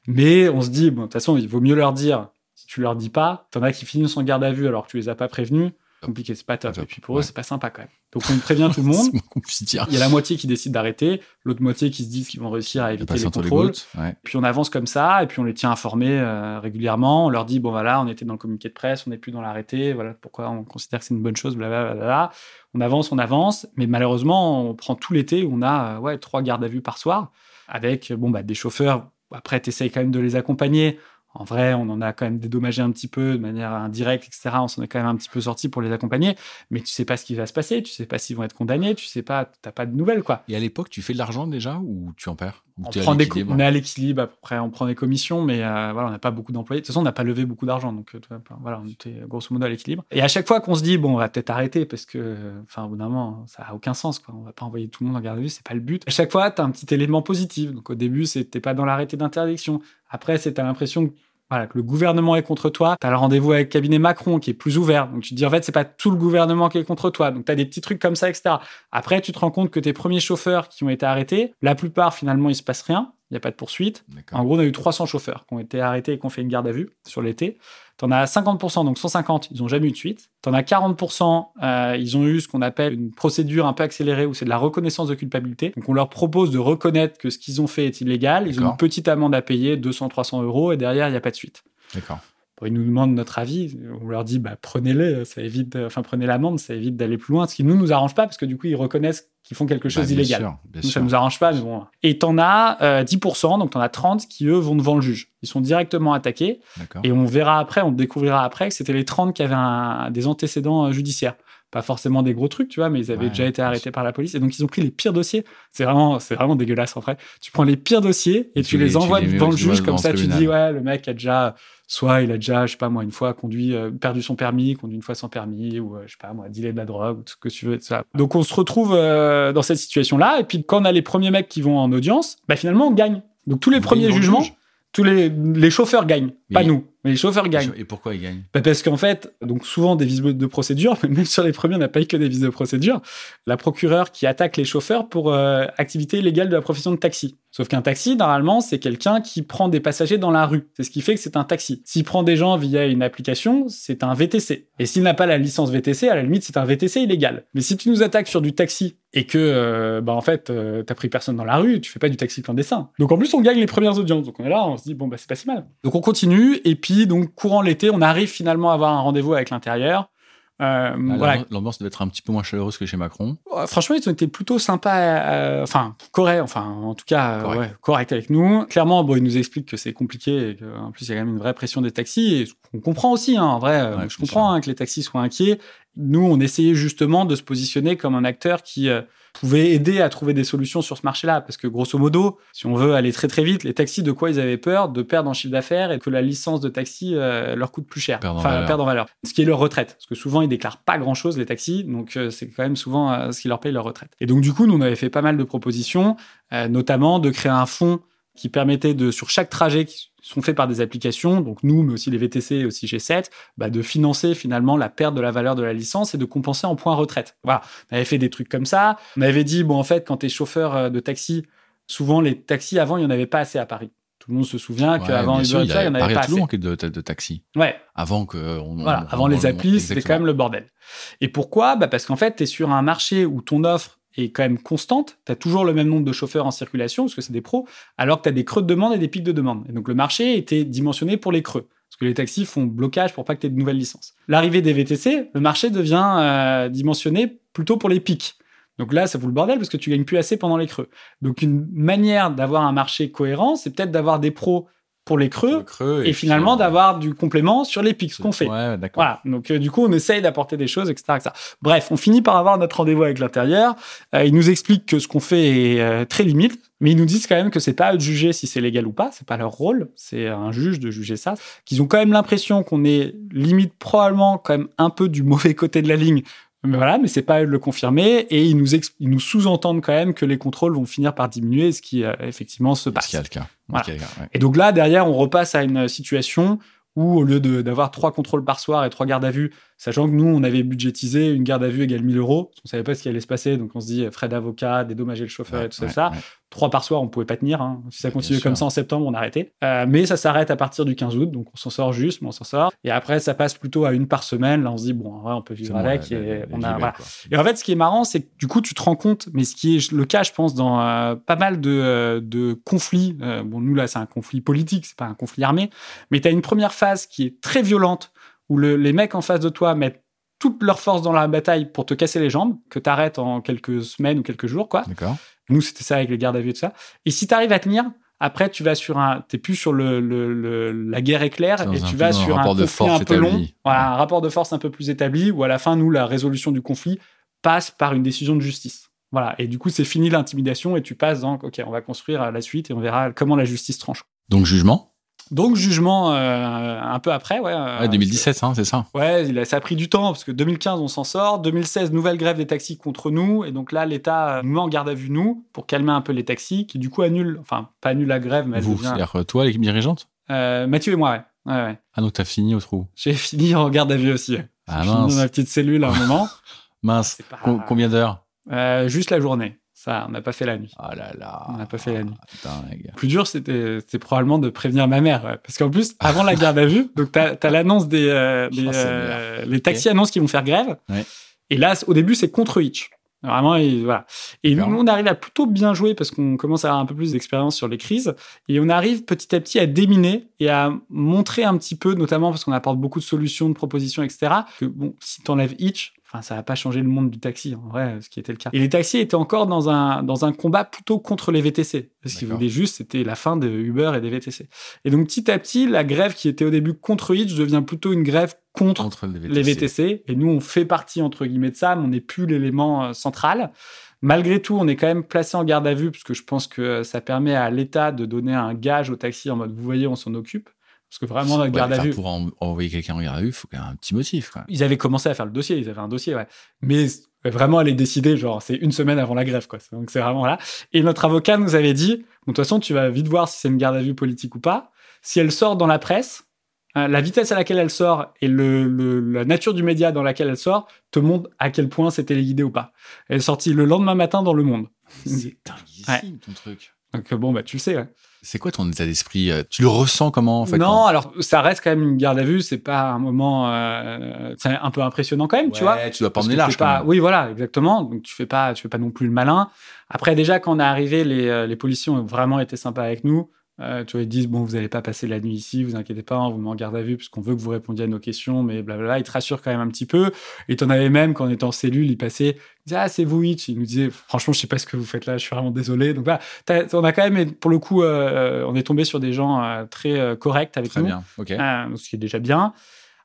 Mais on se dit, bon, de toute façon, il vaut mieux leur dire. Si tu leur dis pas, t'en as qui finissent en garde à vue alors que tu les as pas prévenus compliqué, c'est pas top. Et puis pour eux, c'est pas sympa quand même. Donc on prévient tout le monde. Il y a la moitié qui décide d'arrêter, l'autre moitié qui se disent qu'ils vont réussir à éviter les contrôles. Puis on avance comme ça, et puis on les tient informés euh, régulièrement. On leur dit bon voilà, on était dans le communiqué de presse, on n'est plus dans l'arrêté. Voilà pourquoi on considère que c'est une bonne chose. Blablabla. On avance, on avance, mais malheureusement, on prend tout l'été où on a euh, ouais trois gardes à vue par soir avec bon bah des chauffeurs. Après, tu essayes quand même de les accompagner en vrai, on en a quand même dédommagé un petit peu de manière indirecte, etc. On s'en est quand même un petit peu sorti pour les accompagner, mais tu sais pas ce qui va se passer, tu sais pas s'ils vont être condamnés, tu sais pas, t'as pas de nouvelles, quoi. Et à l'époque, tu fais de l'argent déjà ou tu en perds? On, prend des on est à l'équilibre, après on prend des commissions, mais euh, voilà, on n'a pas beaucoup d'employés. De toute façon, on n'a pas levé beaucoup d'argent, donc euh, voilà, on était grosso modo à l'équilibre. Et à chaque fois qu'on se dit, bon, on va peut-être arrêter parce que, enfin, au bout d'un moment, ça a aucun sens, quoi. On va pas envoyer tout le monde en garde à vue, c'est pas le but. À chaque fois, tu as un petit élément positif. Donc au début, c'était pas dans l'arrêté d'interdiction. Après, c'est l'impression que voilà, que le gouvernement est contre toi, tu as le rendez-vous avec le cabinet Macron qui est plus ouvert. Donc tu te dis en fait, c'est pas tout le gouvernement qui est contre toi. Donc tu as des petits trucs comme ça, etc. Après, tu te rends compte que tes premiers chauffeurs qui ont été arrêtés, la plupart finalement, il se passe rien il n'y a pas de poursuite. En gros, on a eu 300 chauffeurs qui ont été arrêtés et qui ont fait une garde à vue sur l'été. Tu en as 50%, donc 150, ils n'ont jamais eu de suite. Tu en as 40%, euh, ils ont eu ce qu'on appelle une procédure un peu accélérée où c'est de la reconnaissance de culpabilité. Donc on leur propose de reconnaître que ce qu'ils ont fait est illégal. Ils ont une petite amende à payer, 200-300 euros, et derrière, il n'y a pas de suite. D'accord ils nous demandent notre avis, on leur dit bah, prenez-les, ça évite, enfin prenez l'amende, ça évite d'aller plus loin, ce qui nous nous arrange pas parce que du coup ils reconnaissent qu'ils font quelque chose bah, d'illégal. Ça nous arrange pas, mais bon. Et t'en as 10%, euh, donc t'en as 30 qui eux vont devant le juge. Ils sont directement attaqués et on verra après, on découvrira après que c'était les 30 qui avaient des antécédents euh, judiciaires pas forcément des gros trucs, tu vois, mais ils avaient déjà été arrêtés par la police. Et donc, ils ont pris les pires dossiers. C'est vraiment, c'est vraiment dégueulasse, en vrai. Tu prends les pires dossiers et, tu, les, envoies devant le juge, comme ça, tu dis, ouais, le mec a déjà, soit il a déjà, je sais pas moi, une fois conduit, euh, perdu son permis, conduit une fois sans permis, ou euh, je sais pas moi, dealer de la drogue, ou tout ce que tu veux. Donc, on se retrouve euh, dans cette situation-là. Et puis, quand on a les premiers mecs qui vont en audience, bah, finalement, on gagne. Donc, tous les premiers jugements, tous les, les chauffeurs gagnent, pas nous, mais les chauffeurs gagnent. Et pourquoi ils gagnent? Bah Parce qu'en fait, donc souvent des vices de procédure, mais même sur les premiers, on n'a pas eu que des vices de procédure. La procureure qui attaque les chauffeurs pour euh, activité illégale de la profession de taxi. Sauf qu'un taxi, normalement, c'est quelqu'un qui prend des passagers dans la rue. C'est ce qui fait que c'est un taxi. S'il prend des gens via une application, c'est un VTC. Et s'il n'a pas la licence VTC, à la limite, c'est un VTC illégal. Mais si tu nous attaques sur du taxi et que, euh, bah, en fait, euh, t'as pris personne dans la rue, tu fais pas du taxi clandestin. Donc en plus, on gagne les premières audiences. Donc on est là, on se dit, bon, bah, c'est pas si mal. Donc on continue. Et puis, donc, courant l'été, on arrive finalement à avoir un rendez-vous avec l'intérieur. Euh, ah, L'ambiance devait être un petit peu moins chaleureuse que chez Macron. franchement, ils ont été plutôt sympas, euh, enfin corrects, enfin en tout cas correct. avec nous. Clairement, bon, ils nous expliquent que c'est compliqué et qu'en plus il y a quand même une vraie pression des taxis. Et on comprend aussi, hein, en vrai, euh, je comprends hein, que les taxis soient inquiets. Nous, on essayait justement de se positionner comme un acteur qui euh, pouvait aider à trouver des solutions sur ce marché-là. Parce que grosso modo, si on veut aller très très vite, les taxis, de quoi ils avaient peur? De perdre en chiffre d'affaires et que la licence de taxi euh, leur coûte plus cher. enfin, perdre en valeur. Ce qui est leur retraite. Parce que souvent, ils déclarent pas grand-chose, les taxis. Donc, euh, c'est quand même souvent ce qui leur paye leur retraite. Et donc, du coup, nous, on avait fait pas mal de propositions, notamment de créer un fonds qui permettait de, sur chaque trajet sont faits par des applications, donc nous, mais aussi les VTC et aussi G7, bah, de financer finalement la perte de la valeur de la licence et de compenser en points retraite. Voilà, on avait fait des trucs comme ça. On avait dit, bon, en fait, quand tu es chauffeur euh, de taxi, souvent les taxis avant, il n'y en avait pas assez à Paris. Tout le monde se souvient qu'avant Uber, il y, en avait pas assez. De, de, de taxi. Ouais. Avant que voilà, avant les applis, c'était quand même le bordel. Et pourquoi? Bah Parce qu'en fait, tu es sur un marché où ton offre est quand même constante. Tu as toujours le même nombre de chauffeurs en circulation, parce que c'est des pros, alors que tu as des creux de demande et des pics de demande. Et donc le marché était dimensionné pour les creux, parce que les taxis font blocage pour pas que tu aies de nouvelles licences. L'arrivée des VTC, le marché devient euh, dimensionné plutôt pour les pics. Donc là, ça fout le bordel parce que tu gagnes plus assez pendant les creux. Donc une manière d'avoir un marché cohérent, c'est peut-être d'avoir des pros pour les creux, et, finalement d'avoir du complément sur les pics, qu'on fait. Ouais, voilà. Donc euh, du coup, on essaye d'apporter des choses, etc., Bref, on finit par avoir notre rendez-vous avec l'intérieur. Euh, ils nous expliquent que ce qu'on fait est euh, très limite, mais ils nous disent quand même que c'est pas à eux de juger si c'est légal ou pas. C'est pas leur rôle. C'est un juge de juger ça. Qu'ils ont quand même l'impression qu'on est limite probablement quand même un peu du mauvais côté de la ligne mais voilà, mais c'est pas à eux de le confirmer et ils nous, nous sous-entendent quand même que les contrôles vont finir par diminuer, ce qui euh, effectivement se passe. Ce qui est le cas. Et donc là, derrière, on repasse à une situation où au lieu d'avoir trois contrôles par soir et trois gardes à vue, Sachant que nous, on avait budgétisé une garde à vue égale 1000 euros. On savait pas ce qui allait se passer. Donc, on se dit frais d'avocat, dédommager le chauffeur et tout ça. Trois par soir, on pouvait pas tenir. Hein. Si ça continuait comme ça en septembre, on arrêtait. Euh, mais ça s'arrête à partir du 15 août. Donc, on s'en sort juste, mais on s'en sort. Et après, ça passe plutôt à une par semaine. Là, on se dit, bon, on peut vivre avec. et, on a, et en fait, ce qui est marrant, c'est que du coup, tu te rends compte, mais ce qui est le cas, je pense, dans euh, pas mal de, euh, de conflits. bon, nous, là, c'est un conflit politique, c'est pas un conflit armé. Mais tu as une première phase qui est très violente où les mecs en face de toi mettent toute leur force dans la bataille pour te casser les jambes, que tu arrêtes en quelques semaines ou quelques jours, quoi. D'accord. Nous, c'était ça avec les gardes à vue et tout ça. Et si tu arrives à tenir, après, tu vas sur un, t'es plus sur le, le, la guerre éclair et tu vas sur un, rapport de force un peu long, voilà, un rapport de force un peu plus établi où à la fin, nous, la résolution du conflit passe par une décision de justice. Voilà. Et du coup, c'est fini l'intimidation et tu passes dans, OK, on va construire la suite et on verra comment la justice tranche. Donc, jugement? Donc jugement euh, un peu après, ouais. ouais 2017, hein, c'est ça. Ouais, il a, ça a pris du temps parce que 2015 on s'en sort, 2016 nouvelle grève des taxis contre nous et donc là l'État nous met en garde à vue nous pour calmer un peu les taxis qui du coup annulent, enfin pas annulent la grève mais vous, c'est-à-dire euh, toi l'équipe dirigeante? Euh, Mathieu et moi, ouais. ouais, ouais. Ah donc t'as fini au trou. J'ai fini en garde à vue aussi. Ah mince. Dans ma petite cellule à un moment. mince. Combien d'heures? Euh, Juste la journée. Ça, on n'a pas fait la nuit. Oh là là. On n'a pas fait la nuit. Plus dur, c'était, probablement de prévenir ma mère. Parce qu'en plus, avant la garde à vue, donc t'as, as, l'annonce des, euh, oh, euh, les taxis annoncent qu'ils vont faire grève. Et là, au début, c'est contre Hitch. Vraiment, et voilà. Et nous, on arrive à plutôt bien jouer parce qu'on commence à avoir un peu plus d'expérience sur les crises. Et on arrive petit à petit à déminer et à montrer un petit peu, notamment parce qu'on apporte beaucoup de solutions, de propositions, etc., que bon, si t'enlèves Hitch, Enfin, ça n'a pas changé le monde du taxi, en vrai, ce qui était le cas. Et les taxis étaient encore dans un, dans un combat plutôt contre les VTC. Ce qu'ils voulaient juste, c'était la fin de Uber et des VTC. Et donc, petit à petit, la grève qui était au début contre Hitch devient plutôt une grève contre, les, VTC. Et nous, on fait partie, entre guillemets, de ça, mais on n'est plus l'élément euh, central. Malgré tout, on est quand même placé en garde à vue, parce que je pense que ça permet à l'État de donner un gage au taxi en mode, vous voyez, on s'en occupe. Parce que vraiment, la garde à vue. Pour envoyer quelqu'un en garde à vue, il faut qu'il y ait un petit motif. Quoi. Ils avaient commencé à faire le dossier, ils avaient un dossier, ouais. Mais vraiment, elle est décidée, genre, c'est une semaine avant la grève, quoi. Donc, c'est vraiment là. Et notre avocat nous avait dit, bon, de toute façon, tu vas vite voir si c'est une garde à vue politique ou pas. si elle sort dans la presse, euh, la vitesse à laquelle elle sort et la nature du média dans laquelle elle sort te montrent à quel point c'était l'idée ou pas. Elle est sortie le lendemain matin dans Le Monde. C'est dinguissime ton truc. Donc bon, bah tu le sais. C'est quoi ton état d'esprit euh, Tu le ressens comment en fait Non, alors ça reste quand même une garde à vue. C'est pas un moment, euh, c'est un peu impressionnant quand même, tu vois. Tu dois pas emmener large. Pas... Oui, voilà, exactement. Donc tu fais pas, tu fais pas non plus le malin. Après déjà quand on est arrivé, les, euh, les policiers ont vraiment été sympas avec nous. Euh, tu vois, ils disent bon, vous n'allez pas passer la nuit ici, vous inquiétez pas, on vous met en garde à vue puisqu'on veut que vous répondiez à nos questions, mais blablabla. Ils te rassurent quand même un petit peu. Et en avais même quand on était en cellule, ils passaient, ils disaient ah c'est vous Hitch. Ils nous disaient franchement, je sais pas ce que vous faites là, je suis vraiment désolé. Donc voilà, on a quand même, pour le coup, euh, on est tombé sur des gens euh, très corrects avec très nous, bien. ok ce qui est déjà bien.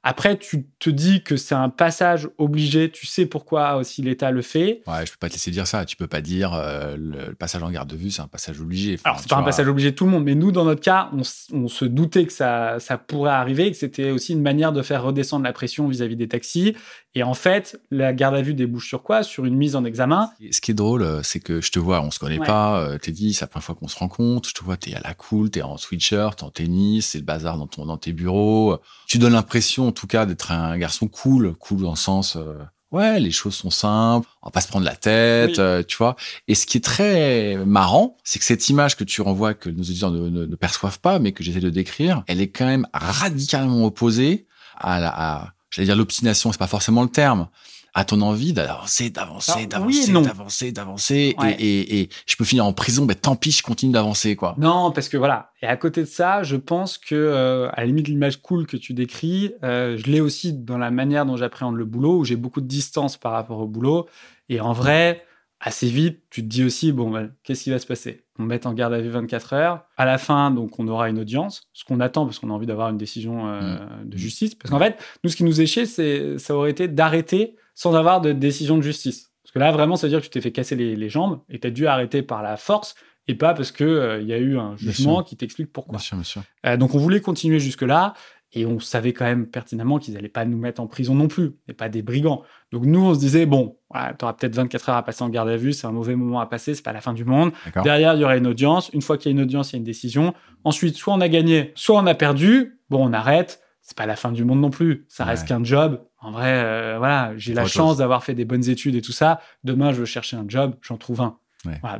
Après, tu te dis que c'est un passage obligé, tu sais pourquoi aussi l'État le fait. Ouais, je peux pas te laisser dire ça. Tu peux pas dire euh, le, passage en garde de vue, c'est un passage obligé. Alors, c'est pas un passage obligé de tout le monde, mais nous, dans notre cas, on, se doutait que ça, ça pourrait arriver, que c'était aussi une manière de faire redescendre la pression vis-à-vis des taxis. Et en fait, la garde à vue débouche sur quoi? Sur une mise en examen. Ce qui est drôle, euh, c'est que je te vois, on se connaît pas. Euh, t'es dit, c'est la première fois qu'on se rencontre. Je te vois, t'es à la cool, t'es en sweatshirt, en tennis, c'est le bazar dans, ton, dans tes bureaux. Tu donnes l'impression, en tout cas, d'être un garçon cool, cool dans le sens, euh, ouais, les choses sont simples, on va pas se prendre la tête, euh, tu vois. Et ce qui est très marrant, c'est que cette image que tu renvoies, que nos auditeurs ne, perçoivent pas, mais que j'essaie de décrire, elle est quand même radicalement opposée à la, à, j'allais dire l'obstination, c'est pas forcément le terme, à ton envie d'avancer, d'avancer, d'avancer, d'avancer, d'avancer, et, et, je peux finir en prison, ben tant pis, je continue d'avancer, quoi. Non, parce que voilà. Et à côté de ça, je pense que euh, à la limite l'image cool que tu décris, euh, je l'ai aussi dans la manière dont j'appréhende le boulot, où j'ai beaucoup de distance par rapport au boulot. Et en vrai, assez vite, tu te dis aussi, bon, ben, qu'est-ce qui va se passer? On met en garde à vue 24 heures. À la fin, donc, on aura une audience, ce qu'on attend parce qu'on a envie d'avoir une décision euh, mm. de justice. Parce qu'en fait, nous, ce qui nous est chier, c'est, ça aurait été d'arrêter sans avoir de décision de justice. Parce que là, vraiment, ça veut dire que tu t'es fait casser les, jambes et tu as dû arrêter par la force et pas parce qu'il euh, il y a eu un jugement qui t'explique pourquoi. Bien sûr, euh, donc, on voulait continuer jusque-là. Et on savait quand même pertinemment qu'ils n'allaient pas nous mettre en prison non plus, et pas des brigands. Donc nous, on se disait, bon, tu auras peut-être 24 heures à passer en garde à vue, c'est un mauvais moment à passer, c'est pas la fin du monde. Derrière, il y aura une audience. Une fois qu'il y a une audience, il y a une décision. Ensuite, soit on a gagné, soit on a perdu. Bon, on arrête. C'est pas la fin du monde non plus. Ça reste qu'un job. En vrai, euh, voilà, j'ai la chance d'avoir fait des bonnes études et tout ça. Demain, je veux chercher un job, j'en trouve un.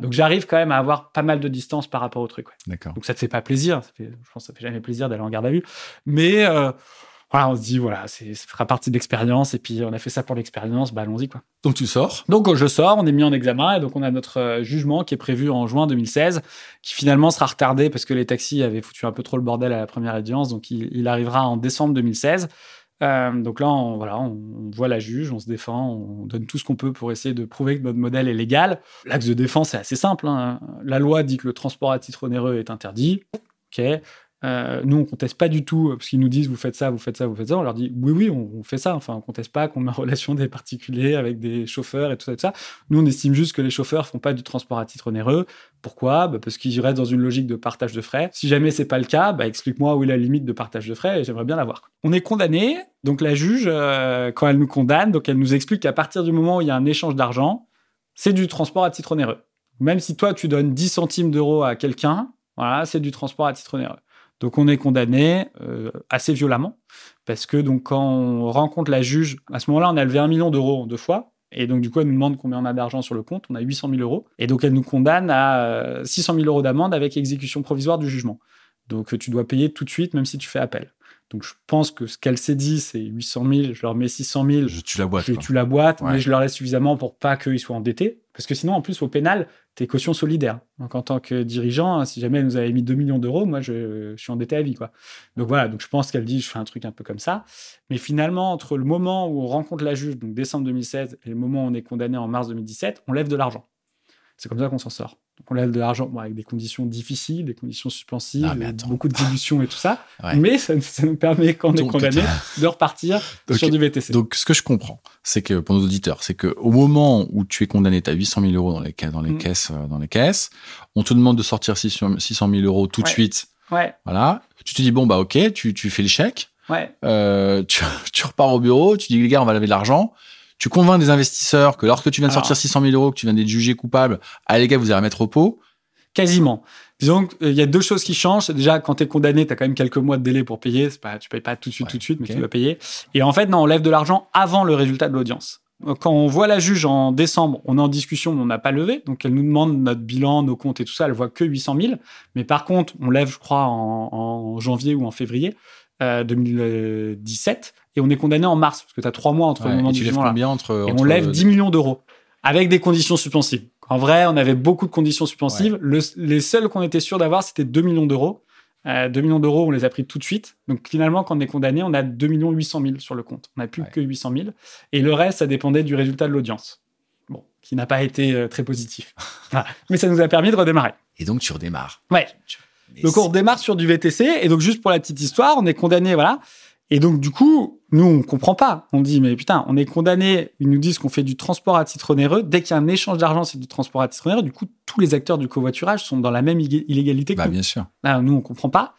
Donc j'arrive quand même à avoir pas mal de distance par rapport au truc. D'accord. Donc ça te fait pas plaisir. je pense que ça fait jamais plaisir d'aller en garde à vue. Mais euh, voilà, on se dit, voilà, ça fera partie de l'expérience. Et puis on a fait ça pour l'expérience, bah allons-y quoi. Donc tu sors Donc je sors, on est mis en examen et donc on a notre euh, jugement qui est prévu en juin 2016, qui finalement sera retardé parce que les taxis avaient foutu un peu trop le bordel à la première audience. Donc il arrivera en décembre 2016. Euh, donc là, on, voilà, on, voit la juge, on se défend, on donne tout ce qu'on peut pour essayer de prouver que notre modèle est légal. L'axe de défense est assez simple. Hein. La loi dit que le transport à titre onéreux est interdit. Euh, nous, on conteste pas du tout, parce qu'ils nous disent vous faites ça, vous faites ça, vous faites ça. On leur dit oui, oui, on, fait ça. Enfin, on conteste pas qu'on met en relation des particuliers avec des chauffeurs et tout ça, tout ça. Nous, on estime juste que les chauffeurs font pas du transport à titre onéreux. Pourquoi? Bah, Parce qu'ils restent dans une logique de partage de frais. Si jamais c'est pas le cas, bah, explique-moi où est la limite de partage de frais et j'aimerais bien la voir. On est condamné, donc la juge, euh, quand elle nous condamne, donc elle nous explique qu'à partir du moment où il y a un échange d'argent, c'est du transport à titre onéreux. Même si toi, tu donnes 10 centimes d'euros à quelqu'un, voilà, c'est du transport à titre onéreux. Donc on est condamné euh, assez violemment parce que donc quand on rencontre la juge, à ce moment-là, on a levé un million d'euros en deux fois. Et donc, du coup, elle nous demande combien on a d'argent sur le compte. On a 800 000 euros. Et donc, elle nous condamne à 600 euh, 000 euros d'amende avec exécution provisoire du jugement. Donc, tu dois payer tout de suite, même si tu fais appel. Donc, je pense que ce qu'elle s'est dit, c'est 800 000, je leur mets 600 000. Je tue la boîte. Je tue la boîte, mais je leur laisse suffisamment pour pas qu'ils soient endettés. Parce que sinon, en plus, au pénal, t'es caution solidaire. Donc, en tant que dirigeant, si jamais elle nous avait mis 2 millions d'euros, moi, je, suis endetté à vie, quoi. Donc, voilà. Donc, je pense qu'elle dit, je fais un truc un peu comme ça. Mais finalement, entre le moment où on rencontre la juge, donc décembre 2016, et le moment où on est condamné en mars 2017, on lève de l'argent. C'est comme ça qu'on s'en sort. Donc on lève de l'argent avec des conditions difficiles, des conditions suspensives, beaucoup de dilution et tout ça. Mais ça, nous permet, quand on est condamné, de repartir sur du VTC. Donc ce que je comprends, c'est que pour nos auditeurs, c'est que au moment où tu es condamné, tu as 800 000 euros dans les, dans les mm. caisses, euh, dans les caisses, on te demande de sortir 600 000 euros tout de suite. Ouais. Voilà. Tu te dis bon bah ok, tu, tu fais le chèque. Ouais. Euh, tu, tu repars au bureau, tu dis les gars, on va laver de l'argent tu convaincs des investisseurs que lorsque tu viens de sortir 600 000 euros, que tu viens d'être jugé coupable, allez les gars, vous allez mettre au pot. Quasiment. Disons qu'il y a deux choses qui changent. Déjà, quand tu es condamné, tu as quand même quelques mois de délai pour payer. Pas, tu payes pas tout de suite, tout de suite, mais tu dois payer. Et en fait, non, on lève de l'argent avant le résultat de l'audience. Quand on voit la juge en décembre, on est en discussion, mais on n'a pas levé. Donc, elle nous demande notre bilan, nos comptes et tout ça. Elle voit que 800 000. Mais par contre, on lève, je crois, en, janvier ou en février 2017. Euh, et on est condamné en mars, parce que tu as trois mois entre le moment du jugement. Entre, et on lève 10 millions d'euros avec des conditions suspensives. En vrai, on avait beaucoup de conditions suspensives. les seuls qu'on était sûr d'avoir, c'était 2 millions d'euros. Euh, 2 millions d'euros, on les a pris tout de suite. Donc finalement, quand on est condamné, on a 2 millions 800 000 sur le compte. On n'a plus que 800 000. Et le reste, ça dépendait du résultat de l'audience. Bon, qui n'a pas été euh, très positif. Mais ça nous a permis de redémarrer. Et donc tu redémarres. Ouais. donc on redémarre sur du VTC. Et donc juste pour la petite histoire, on est condamné, voilà. Et donc, du coup, nous, on comprend pas. On dit, mais putain, on est condamné. Ils nous disent qu'on fait du transport à titre onéreux. Dès qu'il y a un échange d'argent, c'est du transport à titre onéreux. Du coup, tous les acteurs du covoiturage sont dans la même illégalité bah, bien sûr. Là, nous, on comprend pas.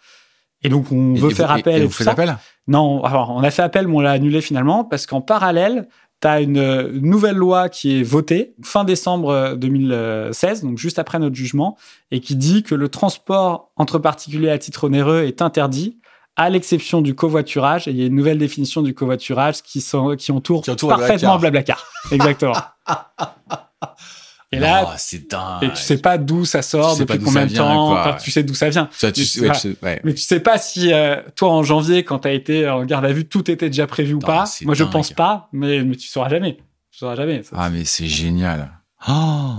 Et donc, on veut faire appel. Et, vous faites appel Non, alors, on a fait appel, mais on l'a annulé finalement parce qu'en parallèle, tu as une nouvelle loi qui est votée fin décembre 2016, donc juste après notre jugement, et qui dit que le transport entre particuliers à titre onéreux est interdit à l'exception du covoiturage. Et il y a une nouvelle définition du covoiturage qui, sont, qui entoure, parfaitement Blablacar. Exactement. Et là, c'est dingue. Et tu sais pas d'où ça sort, depuis combien de temps. tu sais d'où ça vient. mais, tu sais, mais tu sais pas si euh, toi en janvier, quand tu as été en garde à vue, tout était déjà prévu ou pas. Moi, je pense pas, mais, mais tu sauras jamais. Tu sauras jamais. ah, mais c'est génial. Oh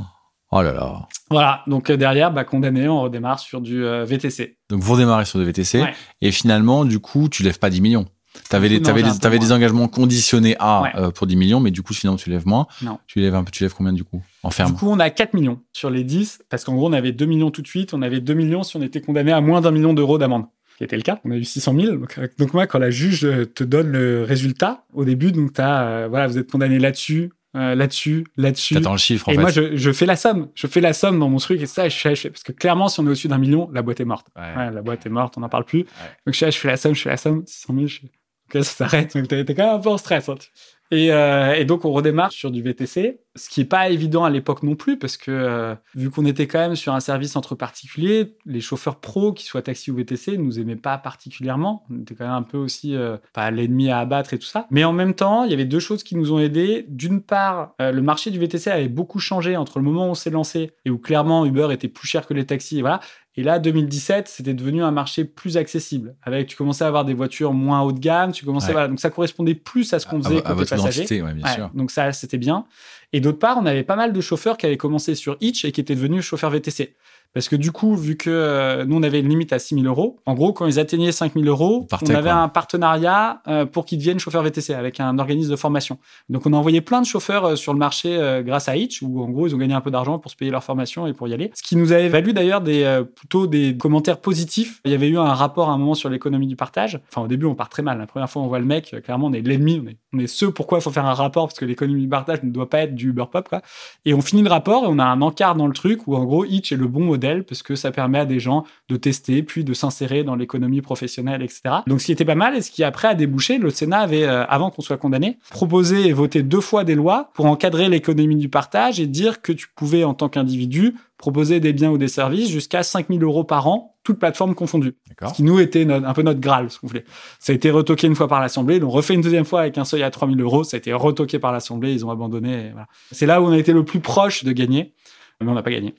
Oh là là. Voilà, donc euh, derrière, bah, condamné, on redémarre sur du euh, VTC. Donc vous redémarrez sur du VTC, et finalement, du coup, tu lèves pas 10 millions. Tu avais, des, des engagements conditionnés à euh, pour 10 millions, mais du coup, finalement, tu lèves moins. Non. Tu lèves un peu, tu lèves combien du coup En ferme? Du coup, on a 4 millions sur les 10, parce qu'en gros, on avait 2 millions tout de suite, on avait 2 millions si on était condamné à moins d'un million d'euros d'amende qui était le cas. On a eu 600 000. Donc, moi, quand la juge te donne le résultat, au début, donc as, voilà, vous êtes condamné là-dessus, euh, là-dessus, là-dessus. T'attends le chiffre, en et fait. moi, je, je, fais la somme. Je fais la somme dans mon truc et ça, je fais, je fais parce que clairement, si on est au-dessus d'un million, la boîte est morte. Ouais. la boîte est morte, on n'en parle plus. Donc, je, je fais la somme, je fais la somme, 600 000, je fais, ça s'arrête. Donc, t'es quand même un peu en stress. Hein. Et, euh, et, donc on redémarre sur du VTC, ce qui est pas évident à l'époque non plus parce que euh, vu qu'on était quand même sur un service entre particuliers, les chauffeurs pros, qui soient taxi ou VTC, nous aimaient pas particulièrement. On était quand même un peu aussi euh, pas l'ennemi à abattre et tout ça. Mais en même temps, il y avait deux choses qui nous ont aidés. D'une part, euh, le marché du VTC avait beaucoup changé entre le moment où on s'est lancé et où clairement Uber était plus cher que les taxis. Et voilà. Et là, 2017, c'était devenu un marché plus accessible. Avec, tu commençais à avoir des voitures moins haut de gamme, tu commençais, voilà, donc ça correspondait plus à ce qu'on faisait à, côté passager. Ouais, bien sûr. Donc ça, c'était bien. Et d'autre part, on avait pas mal de chauffeurs qui avaient commencé sur Hitch et qui étaient devenus chauffeurs VTC. Parce que du coup, vu que euh, nous, on avait une limite à 6 000 euros, en gros, quand ils atteignaient 5 000 euros, on avait un partenariat euh, pour qu'ils deviennent chauffeurs VTC avec un organisme de formation. Donc, on a envoyé plein de chauffeurs euh, sur le marché grâce à Hitch, où en gros, ils ont gagné un peu d'argent pour se payer leur formation et pour y aller. Ce qui nous avait valu d'ailleurs des, plutôt des commentaires positifs. Il y avait eu un rapport à un moment sur l'économie du partage. Enfin, au début, on part très mal. La première fois, on voit le mec, clairement, on est l'ennemi. On est, on est ceux pourquoi il faut faire un rapport, parce que l'économie du partage ne doit pas être du Uber Pop, quoi. Et on finit le rapport et on a un encart dans le truc où, en gros, Hitch est le bon modèle parce que ça permet à des gens de tester, puis de s'insérer dans l'économie professionnelle, etc. Donc, ce qui était pas mal et ce qui après a débouché, le Sénat avait, euh, avant qu'on soit condamné, proposé et voté deux fois des lois pour encadrer l'économie du partage et dire que tu pouvais, en tant qu'individu, proposer des biens ou des services jusqu'à 5000 euros par an, toutes plateformes confondues. Ce qui nous était un peu notre Graal, ce qu'on voulait. Ça a été retoqué une fois par l'Assemblée, ils l'ont refait une deuxième fois avec un seuil à 3000 euros, ça a été retoqué par l'Assemblée, ils ont abandonné. Voilà. C'est là où on a été le plus proche de gagner, mais on n'a pas gagné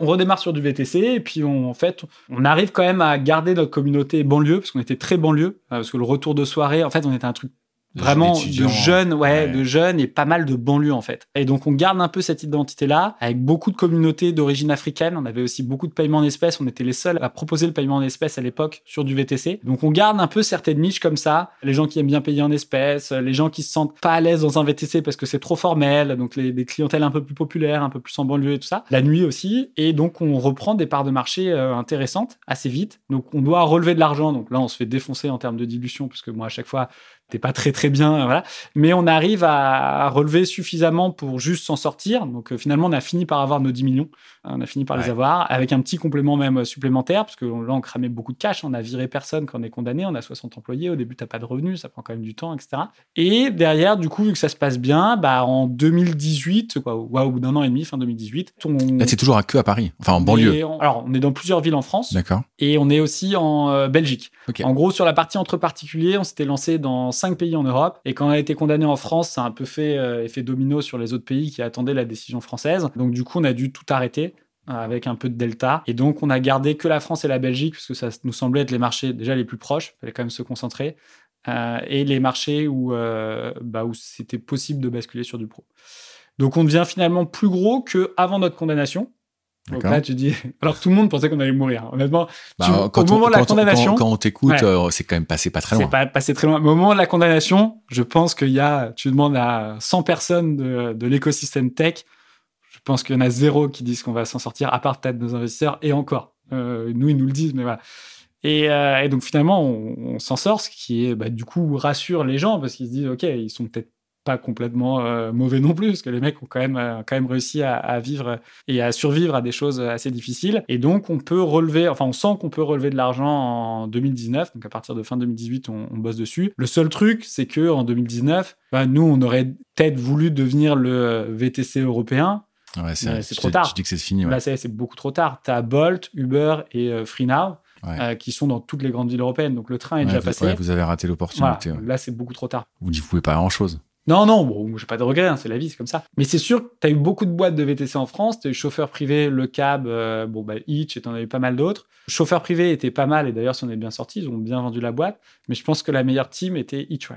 on redémarre sur du VTC et puis on, en fait, on arrive quand même à garder notre communauté banlieue parce qu'on était très banlieue euh, parce que le retour de soirée, en fait, on était un truc vraiment de jeunes, ouais, de jeunes et pas mal de banlieues en fait. Et donc on garde un peu cette identité-là avec beaucoup de communautés d'origine africaine. On avait aussi beaucoup de paiements en espèces. On était les seuls à proposer le paiement en espèces à l'époque sur du VTC. Donc on garde un peu certaines niches comme ça. Les gens qui aiment bien payer en espèces, les gens qui se sentent pas à l'aise dans un VTC parce que c'est trop formel. Donc les, des clientèles un peu plus populaires, un peu plus en banlieue et tout ça. La nuit aussi. Et donc on reprend des parts de marché euh, intéressantes assez vite. Donc on doit relever de l'argent. Donc là on se fait défoncer en termes de dilution parce que moi à chaque fois t'es pas très très bien, voilà. Mais on arrive à, relever suffisamment pour juste s'en sortir. Donc euh, finalement, on a fini par avoir nos 10 millions. On a fini par les avoir avec un petit complément même supplémentaire parce que là on cramait beaucoup de cash. On a viré personne quand on est condamné. On a 60 employés. Au début t'as pas de revenus, ça prend quand même du temps, etc. Et derrière, du coup, vu que ça se passe bien, bah en 2018, quoi, ou au bout d'un an et demi, fin 2018, on... là c'est toujours à queue à Paris, enfin en banlieue. alors on est dans plusieurs villes en France. D'accord. Et on est aussi en euh, Belgique. En gros, sur la partie entre particuliers, on s'était lancé dans cinq pays en Europe. Et quand on a été condamné en France, ça a un peu fait euh, effet domino sur les autres pays qui attendaient la décision française. Donc du coup, on a dû tout arrêter euh, avec un peu de delta. Et donc, on a gardé que la France et la Belgique, parce que ça nous semblait être les marchés déjà les plus proches. Il fallait quand même se concentrer. et les marchés où, bah, où c'était possible de basculer sur du pro. Donc, on devient finalement plus gros qu'avant notre condamnation. Donc là, tu dis. Alors tout le monde pensait qu'on allait mourir. Honnêtement, bah, quand au moment de la condamnation. Quand, on t'écoute, euh, c'est quand même passé pas très loin. C'est pas passé très loin. Mais au moment de la condamnation, je pense qu'il y a. Tu demandes à 100 personnes de, de l'écosystème tech. Je pense qu'il y en a zéro qui disent qu'on va s'en sortir, à part peut-être nos investisseurs, et encore. Euh, nous, ils nous le disent, mais voilà. Et, euh, donc finalement, on, s'en sort, ce qui est bah, du coup rassure les gens parce qu'ils se disent, ok, ils sont peut-être pas complètement euh, mauvais non plus, parce que les mecs ont quand même, quand même réussi à, vivre et à survivre à des choses assez difficiles. Et donc, on peut relever, enfin, on sent qu'on peut relever de l'argent en 2019. Donc, à partir de fin 2018, on, bosse dessus. Le seul truc, c'est que en 2019, bah, nous, on aurait peut-être voulu devenir le VTC européen. Ouais, c'est trop tard. Tu dis que c'est fini. Là, c'est beaucoup trop tard. Tu as Bolt, Uber et euh, FreeNow. qui sont dans toutes les grandes villes européennes. Donc le train est déjà passé. vous avez raté l'opportunité. Là, c'est beaucoup trop tard. Vous n'y pouvez pas grand-chose. Non, non, bon, j'ai pas de regrets, hein, c'est la vie, c'est comme ça. Mais c'est sûr que tu as eu beaucoup de boîtes de VTC en France, tu as eu chauffeur privé, le cab, euh, bon, bah, Hitch, et tu en as eu pas mal d'autres. Chauffeur privé était pas mal, et d'ailleurs, si on est bien sorti, ils ont bien vendu la boîte, mais je pense que la meilleure team était Hitch,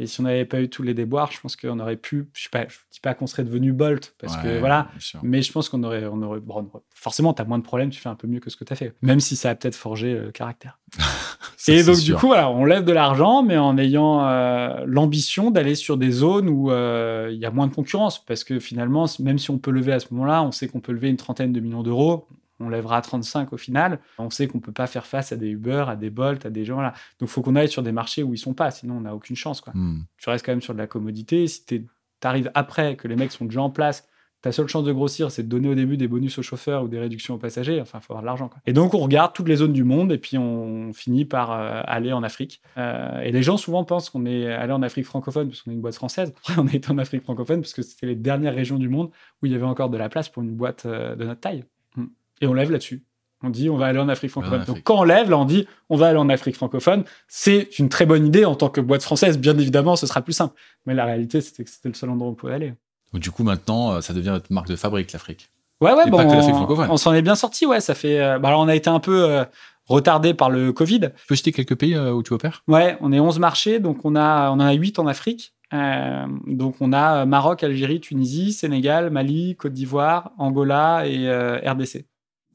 Et si on n'avait pas eu tous les déboires, je pense qu'on aurait pu, je je dis pas qu'on serait devenu Bolt, parce que voilà, mais je pense qu'on aurait, on aurait, bon, forcément, tu as moins de problèmes, tu fais un peu mieux que ce que tu as fait, même si ça a peut-être forgé le caractère. et donc, du coup, voilà, on lève de l'argent, mais en ayant euh, l'ambition d'aller sur des zones où euh, il y a moins de concurrence. Parce que finalement, même si on peut lever à ce moment-là, on sait qu'on peut lever une trentaine de millions d'euros. On lèvera à 35 au final. On sait qu'on peut pas faire face à des Uber, à des Bolt, à des gens. Là. Donc, il faut qu'on aille sur des marchés où ils sont pas. Sinon, on n'a aucune chance. Quoi. Hmm. Tu restes quand même sur de la commodité. Si tu arrives après, que les mecs sont déjà en place, ta seule chance de grossir, c'est de donner au début des bonus aux chauffeurs ou des réductions aux passagers. Enfin, il faut avoir de l'argent. Et donc, on regarde toutes les zones du monde et puis on finit par euh, aller en Afrique. Euh, et les gens souvent pensent qu'on est allé en Afrique francophone parce qu'on est une boîte française. on est en Afrique francophone parce que c'était les dernières régions du monde où il y avait encore de la place pour une boîte euh, de notre taille. Et on lève là-dessus. On dit on va aller en Afrique francophone. Donc quand on lève, là on dit on va aller en Afrique francophone. C'est une très bonne idée en tant que boîte française. Bien évidemment, ce sera plus simple. Mais la réalité, c'était que c'était le seul endroit où on pouvait aller. Donc, du coup, maintenant, euh, ça devient notre marque de fabrique, l'Afrique. Ouais, ouais, bon, on, s'en est bien sorti, ouais. Ça fait. Euh, bah, alors, on a été un peu euh, retardé par le Covid. Tu peux citer quelques pays où tu opères? Ouais, on est 11 marchés, donc on, a, on en a 8 en Afrique. donc on a Maroc, Algérie, Tunisie, Sénégal, Mali, Côte d'Ivoire, Angola et RDC.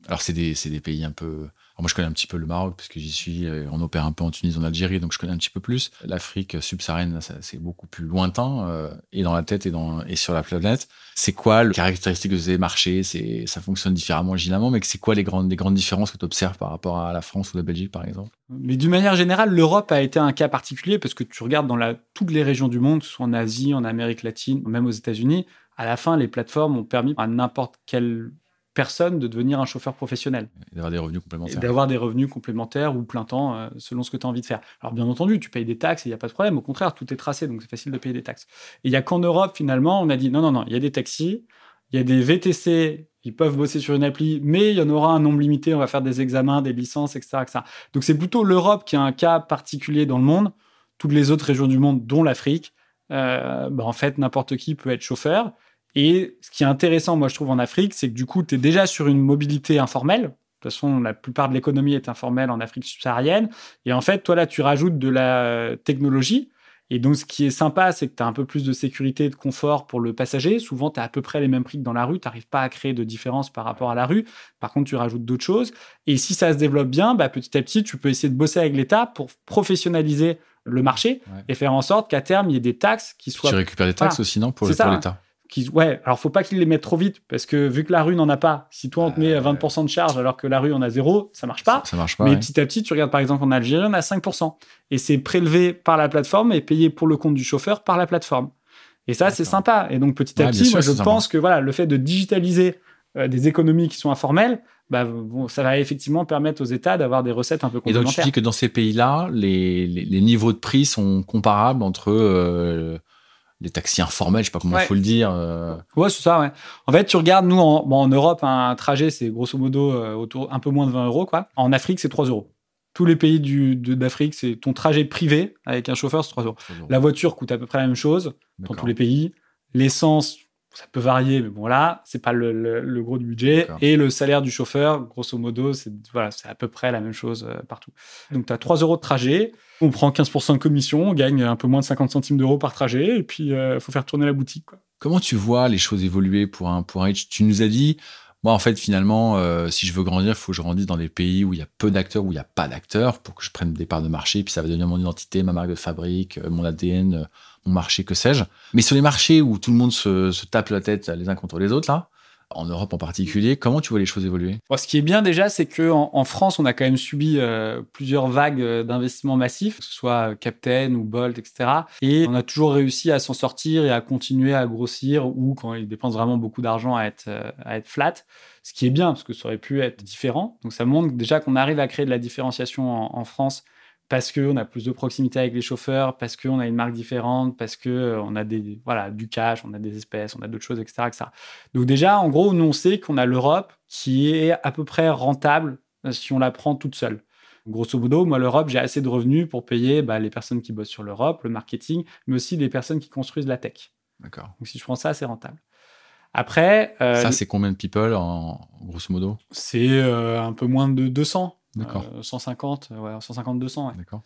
Alors c'est des, des, pays un peu moi, je connais un petit peu le Maroc parce que j'y suis. Euh, on opère un peu en Tunisie, en Algérie, donc je connais un petit peu plus. L'Afrique subsaharienne, c'est beaucoup plus lointain, euh, et dans la tête et, dans, et sur la planète. C'est quoi le caractéristique de ces marchés? Ça fonctionne différemment, évidemment, mais c'est quoi les grandes, les grandes différences que tu observes par rapport à la France ou la Belgique, par exemple? Mais d'une manière générale, l'Europe a été un cas particulier parce que tu regardes dans la, toutes les régions du monde, soit en Asie, en Amérique latine, même aux États-Unis, à la fin, les plateformes ont permis à n'importe quel personne de devenir un chauffeur professionnel. D'avoir des revenus complémentaires. D'avoir des revenus complémentaires ou plein temps, euh, selon ce que tu as envie de faire. Alors bien entendu, tu payes des taxes et il n'y a pas de problème. Au contraire, tout est tracé, donc c'est facile de payer des taxes. Et il n'y a qu'en Europe, finalement, on a dit non, non, non, il y a des taxis, il y a des VTC, ils peuvent bosser sur une appli, mais il y en aura un nombre limité, on va faire des examens, des licences, etc. etc. Donc c'est plutôt l'Europe qui a un cas particulier dans le monde. Toutes les autres régions du monde, dont l'Afrique, euh, bah, en fait, n'importe qui peut être chauffeur. Et ce qui est intéressant, moi, je trouve, en Afrique, c'est que du coup, tu es déjà sur une mobilité informelle. De toute façon, la plupart de l'économie est informelle en Afrique subsaharienne. Et en fait, toi, là, tu rajoutes de la technologie. Et donc, ce qui est sympa, c'est que tu as un peu plus de sécurité et de confort pour le passager. Souvent, tu as à peu près les mêmes prix que dans la rue. Tu n'arrives pas à créer de différence par rapport à la rue. Par contre, tu rajoutes d'autres choses. Et si ça se développe bien, bah, petit à petit, tu peux essayer de bosser avec l'État pour professionnaliser le marché et faire en sorte qu'à terme, il y ait des taxes qui soient... Tu récupères des taxes aussi, non, pour l'État qui, ouais, alors faut pas qu'ils les mettent trop vite parce que vu que la rue n'en a pas, si toi on te met 20% de charge alors que la rue en a zéro, ça marche pas. Ça, marche pas. Mais petit à petit, tu regardes par exemple en Algérie, on a 5%. Et c'est prélevé par la plateforme et payé pour le compte du chauffeur par la plateforme. Et ça, c'est sympa. Et donc petit à petit, moi, je pense que voilà, le fait de digitaliser des économies qui sont informelles, bah, ça va effectivement permettre aux États d'avoir des recettes un peu complémentaires. Et donc tu dis que dans ces pays-là, les, les, niveaux de prix sont comparables entre euh, les taxis informels, je sais pas comment il faut le dire. Euh. Ouais, c'est ça. Ouais. En fait, tu regardes, nous en, bon, en Europe, un trajet c'est grosso modo euh, autour un peu moins de 20 euros, quoi. En Afrique, c'est 3 euros. Tous les pays d'Afrique, c'est ton trajet privé avec un chauffeur, c'est 3 euros. La voiture coûte à peu près la même chose dans tous les pays. L'essence, ça peut varier, mais bon là, c'est pas le, gros du budget. Et le salaire du chauffeur, grosso modo, c'est voilà, à peu près la même chose euh, partout. Donc tu as 3 euros de trajet, on prend 15% de commission, on gagne un peu moins de 50 centimes d'euros par trajet, et puis il euh, faut faire tourner la boutique. Comment tu vois les choses évoluer pour un pour un Tu nous as dit, moi en fait finalement, euh, si je veux grandir, il faut que je grandisse dans des pays où il y a peu d'acteurs, où il n'y a pas d'acteurs, pour que je prenne des parts de marché, puis ça va devenir mon identité, ma marque de fabrique, mon ADN marché, que sais-je. Mais sur les marchés où tout le monde se, tape la tête les uns contre les autres, là, en Europe en particulier, comment tu vois les choses évoluer? Ce qui est bien déjà, c'est qu'en en, France, on a quand même subi euh, plusieurs vagues euh, d'investissements massifs, que ce soit Captain ou Bolt, etc. Et on a toujours réussi à s'en sortir et à continuer à grossir ou quand ils dépensent vraiment beaucoup d'argent à être, euh, à être flat. Ce qui est bien, parce que ça aurait pu être différent. Donc ça montre déjà qu'on arrive à créer de la différenciation en France parce qu'on a plus de proximité avec les chauffeurs, parce qu'on a une marque différente, parce qu'on euh, a des, voilà, du cash, on a des espèces, on a d'autres choses, etc., etc. Donc déjà, en gros, nous, on sait qu'on a l'Europe qui est à peu près rentable euh, si on la prend toute seule. Grosso modo, moi, l'Europe, j'ai assez de revenus pour payer bah, les personnes qui bossent sur l'Europe, le marketing, mais aussi les personnes qui construisent la tech. D'accord. Donc si je prends ça, c'est rentable. Après... Euh, ça, c'est combien de people, en, grosso modo? C'est un peu moins de 200. D'accord. 150, ouais, 150, 200. D'accord.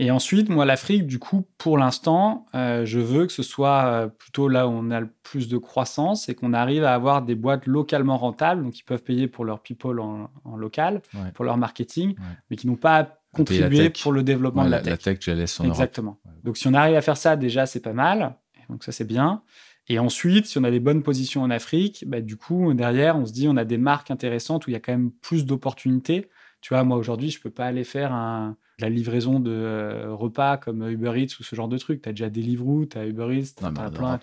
Et ensuite, moi, l'Afrique, du coup, pour l'instant, euh, je veux que ce soit euh, plutôt là où on a le plus de croissance et qu'on arrive à avoir des boîtes localement rentables, donc qui peuvent payer pour leur people en, local, pour leur marketing, mais qui n'ont pas contribué pour le développement de la, tech. La tech, je la laisse en Exactement. Donc, si on arrive à faire ça, déjà, c'est pas mal. Donc, ça, c'est bien. Et ensuite, si on a des bonnes positions en Afrique, bah, du coup, derrière, on se dit, on a des marques intéressantes où il y a quand même plus d'opportunités tu vois, moi aujourd'hui, je peux pas aller faire un, la livraison de euh, repas comme Uber Eats ou ce genre de truc. Tu as déjà Deliveroo, tu as Uber Eats, tu as plein.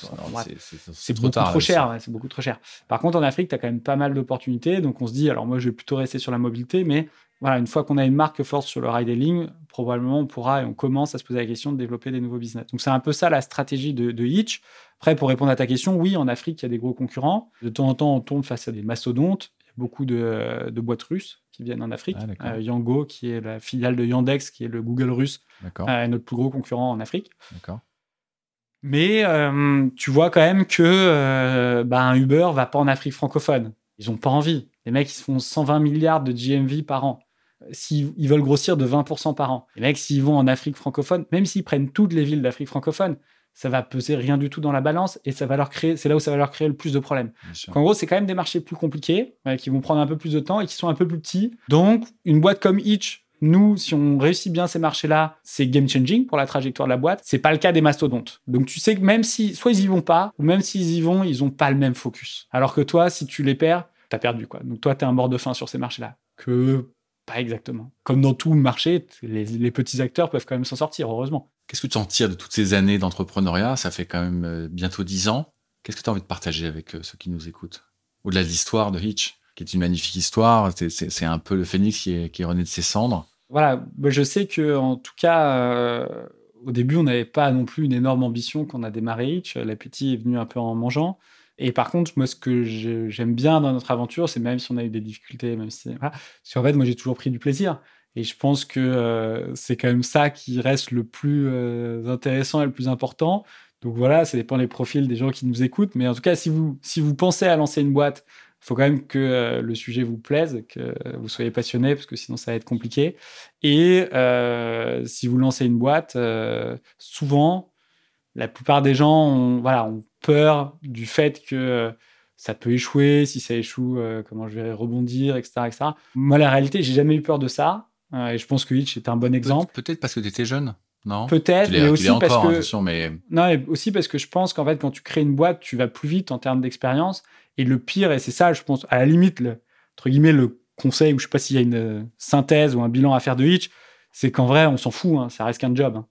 C'est beaucoup trop cher. c'est beaucoup trop cher. Par contre, en Afrique, tu as quand même pas mal d'opportunités. Donc on se dit, alors moi, je vais plutôt rester sur la mobilité, mais voilà, une fois qu'on a une marque forte sur le ride-hailing, probablement on pourra et on commence à se poser la question de développer des nouveaux business. Donc c'est un peu ça la stratégie de, de Hitch. Après, pour répondre à ta question, oui, en Afrique, il y a des gros concurrents. De temps en temps, on tombe face à des mastodontes. Il y a beaucoup de, de boîtes russes qui viennent en Afrique. Ah, euh, Yango, qui est la filiale de Yandex, qui est le Google russe, euh, notre plus gros concurrent en Afrique. Mais euh, tu vois quand même que bah, un Uber va pas en Afrique francophone. Ils ont pas envie. Les mecs, ils font 120 milliards de GMV par an. S'ils veulent grossir de 20% par an. Les mecs, s'ils vont en Afrique francophone, même s'ils prennent toutes les villes d'Afrique francophone, ça va peser rien du tout dans la balance et ça va leur créer, c'est là où ça va leur créer le plus de problèmes. En gros, c'est quand même des marchés plus compliqués, qui vont prendre un peu plus de temps et qui sont un peu plus petits. Donc, une boîte comme Itch, nous, si on réussit bien ces marchés-là, c'est game changing pour la trajectoire de la boîte. C'est pas le cas des mastodontes. Donc, tu sais que même si, soit ils y vont pas, ou même s'ils y vont, ils ont pas le même focus. Alors que toi, si tu les perds, t'as perdu, quoi. Donc, toi, t'es un mort de faim sur ces marchés-là. Que pas exactement. Comme dans tout marché, les petits acteurs peuvent quand même s'en sortir, heureusement. Qu'est-ce que tu en tires de toutes ces années d'entrepreneuriat? Ça fait quand même euh, bientôt dix ans. Qu'est-ce que tu as envie de partager avec euh, ceux qui nous écoutent? Au-delà de l'histoire de Hitch, qui est une magnifique histoire, c'est un peu le phénix qui est, qui est de ses cendres. Voilà, je sais que en tout cas, euh, au début, on n'avait pas non plus une énorme ambition quand on a démarré Hitch. L'appétit est venu un peu en mangeant. Et par contre, moi, ce que j'aime bien dans notre aventure, c'est même si on a eu des difficultés, même si, voilà, parce qu'en fait, moi, j'ai toujours pris du plaisir. Et je pense que euh, c'est quand même ça qui reste le plus euh, intéressant et le plus important. Donc voilà, ça dépend des profils des gens qui nous écoutent. Mais en tout cas, si vous, si vous pensez à lancer une boîte, il faut quand même que euh, le sujet vous plaise, que vous soyez passionné, parce que sinon ça va être compliqué. Et si vous lancez une boîte, souvent, la plupart des gens ont, voilà, ont peur du fait que ça peut échouer. Si ça échoue, comment je vais rebondir, etc., etc. Moi, la réalité, j'ai jamais eu peur de ça. Et je pense que Hitch est un bon exemple. Peut-être parce que tu étais jeune, non? Peut-être, mais aussi parce que mais... non, et aussi parce que je pense qu'en fait, quand tu crées une boîte, tu vas plus vite en termes d'expérience. Et le pire, et c'est ça, je pense, à la limite, le, entre guillemets, le conseil, ou je sais pas s'il y a une euh, synthèse ou un bilan à faire de Hitch, c'est qu'en vrai, on s'en fout, hein, ça reste qu'un job. Hein.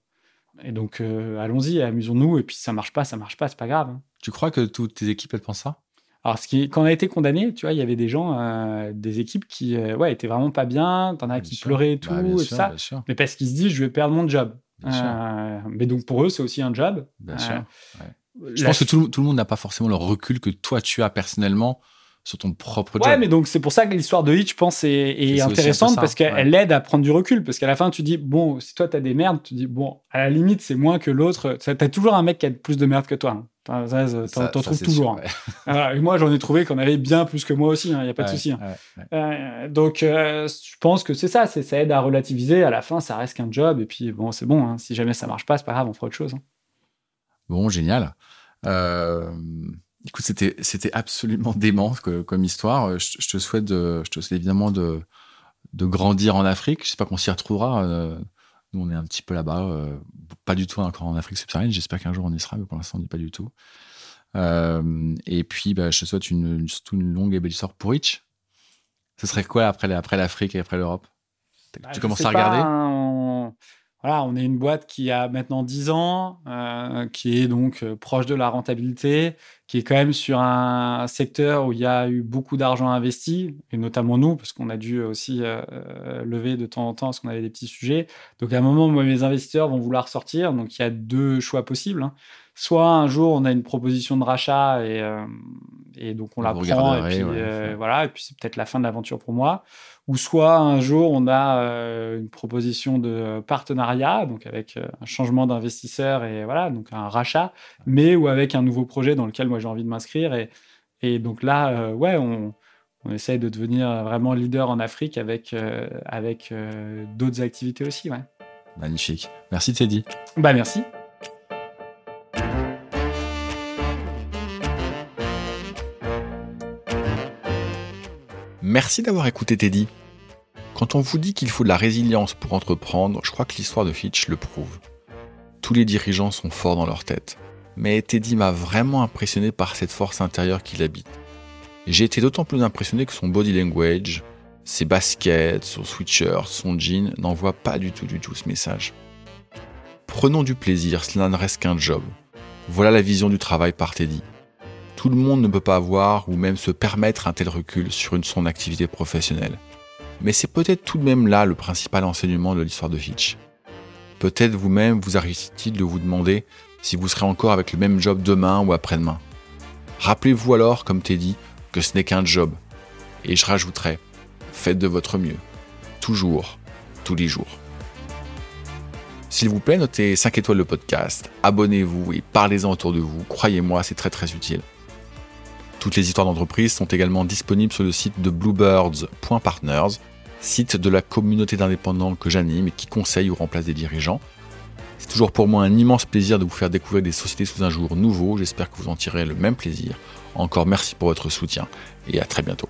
Et donc, euh, allons-y, amusons-nous. Et puis, ça marche pas, ça marche pas, c'est pas grave. Hein. Tu crois que toutes tes équipes, elles pensent ça? Alors, ce qui, quand on a été condamné, tu vois, il y avait des gens, euh, des équipes qui, euh, ouais, étaient vraiment pas bien. T'en as qui pleuraient et bah, tout, et ça. Mais parce qu'ils se disent, je vais perdre mon job. Euh, mais donc pour eux, c'est aussi un job. Bien sûr. Je pense que tout, tout le monde n'a pas forcément le recul que toi tu as personnellement sur ton propre job. Ouais, mais donc c'est pour ça que l'histoire de Hitch, je pense, est, intéressante parce qu'elle aide à prendre du recul. Parce qu'à la fin, tu dis, bon, si toi, tu as des merdes, tu dis, bon, à la limite, c'est moins que l'autre. Tu as toujours un mec qui a plus de merde que toi. Hein. T'en trouves toujours. Hein. et moi, j'en ai trouvé qu'on avait bien plus que moi aussi. Il hein, n'y a pas de souci. Euh, donc, euh, je pense que c'est ça. Ça aide à relativiser. À la fin, ça reste qu'un job. Et puis, bon, c'est bon. Si jamais ça marche pas, c'est pas grave, on fera autre chose. Bon, génial. Euh, Écoute, c'était c'était absolument dément comme histoire. Je, te souhaite de, je te souhaite évidemment de de grandir en Afrique. Je sais pas qu'on s'y retrouvera. Euh, nous, on est un petit peu là-bas, euh, pas du tout encore en Afrique subsaharienne. J'espère qu'un jour on y sera, mais pour l'instant on n'y est pas du tout. Euh, et puis, bah, je te souhaite une, une, longue et belle histoire pour Rich. Ce serait quoi après, après l'Afrique et après l'Europe? Bah, Tu commences à regarder? Voilà, on est une boîte qui a maintenant 10 ans, euh, qui est donc euh, proche de la rentabilité, qui est quand même sur un secteur où il y a eu beaucoup d'argent investi, et notamment nous, parce qu'on a dû aussi euh, lever de temps en temps parce qu'on avait des petits sujets. Donc à un moment, moi, mes investisseurs vont vouloir sortir, donc il y a deux choix possibles. Hein. Soit un jour, on a une proposition de rachat et, et donc on, la prend, et puis voilà, et puis c'est peut-être la fin de l'aventure pour moi ou soit un jour on a euh, une proposition de partenariat, donc avec euh, un changement d'investisseur et voilà, donc un rachat, mais ou avec un nouveau projet dans lequel moi j'ai envie de m'inscrire. Et, et donc là, euh, ouais, on, on essaye de devenir vraiment leader en Afrique avec, avec d'autres activités aussi. Ouais. Magnifique. Merci Teddy. Bah merci. Merci d'avoir écouté Teddy. Quand on vous dit qu'il faut de la résilience pour entreprendre, je crois que l'histoire de Fitch le prouve. Tous les dirigeants sont forts dans leur tête. Mais Teddy m'a vraiment impressionné par cette force intérieure qu'il habite. J'ai été d'autant plus impressionné que son body language, ses baskets, son sweatshirt, son jean n'envoient pas du tout du tout ce message. Prenons du plaisir, cela ne reste qu'un job. Voilà la vision du travail par Teddy. Tout le monde ne peut pas avoir ou même se permettre un tel recul sur une son activité professionnelle. Mais c'est peut-être tout de même là le principal enseignement de l'histoire de Hitch. Peut-être vous-même vous, arrive-t-il de vous demander si vous serez encore avec le même job demain ou après-demain. Rappelez-vous alors, comme Teddy, que ce n'est qu'un job. Et je rajouterai, faites de votre mieux. Toujours, tous les jours. S'il vous plaît, notez 5 étoiles le podcast, abonnez-vous et parlez-en autour de vous. Croyez-moi, c'est très très utile. Toutes les histoires d'entreprise sont également disponibles sur le site de bluebirds.partners, site de la communauté d'indépendants que j'anime et qui conseille ou remplace des dirigeants. C'est toujours pour moi un immense plaisir de vous faire découvrir des sociétés sous un jour nouveau. J'espère que vous en tirez le même plaisir. Encore merci pour votre soutien et à très bientôt.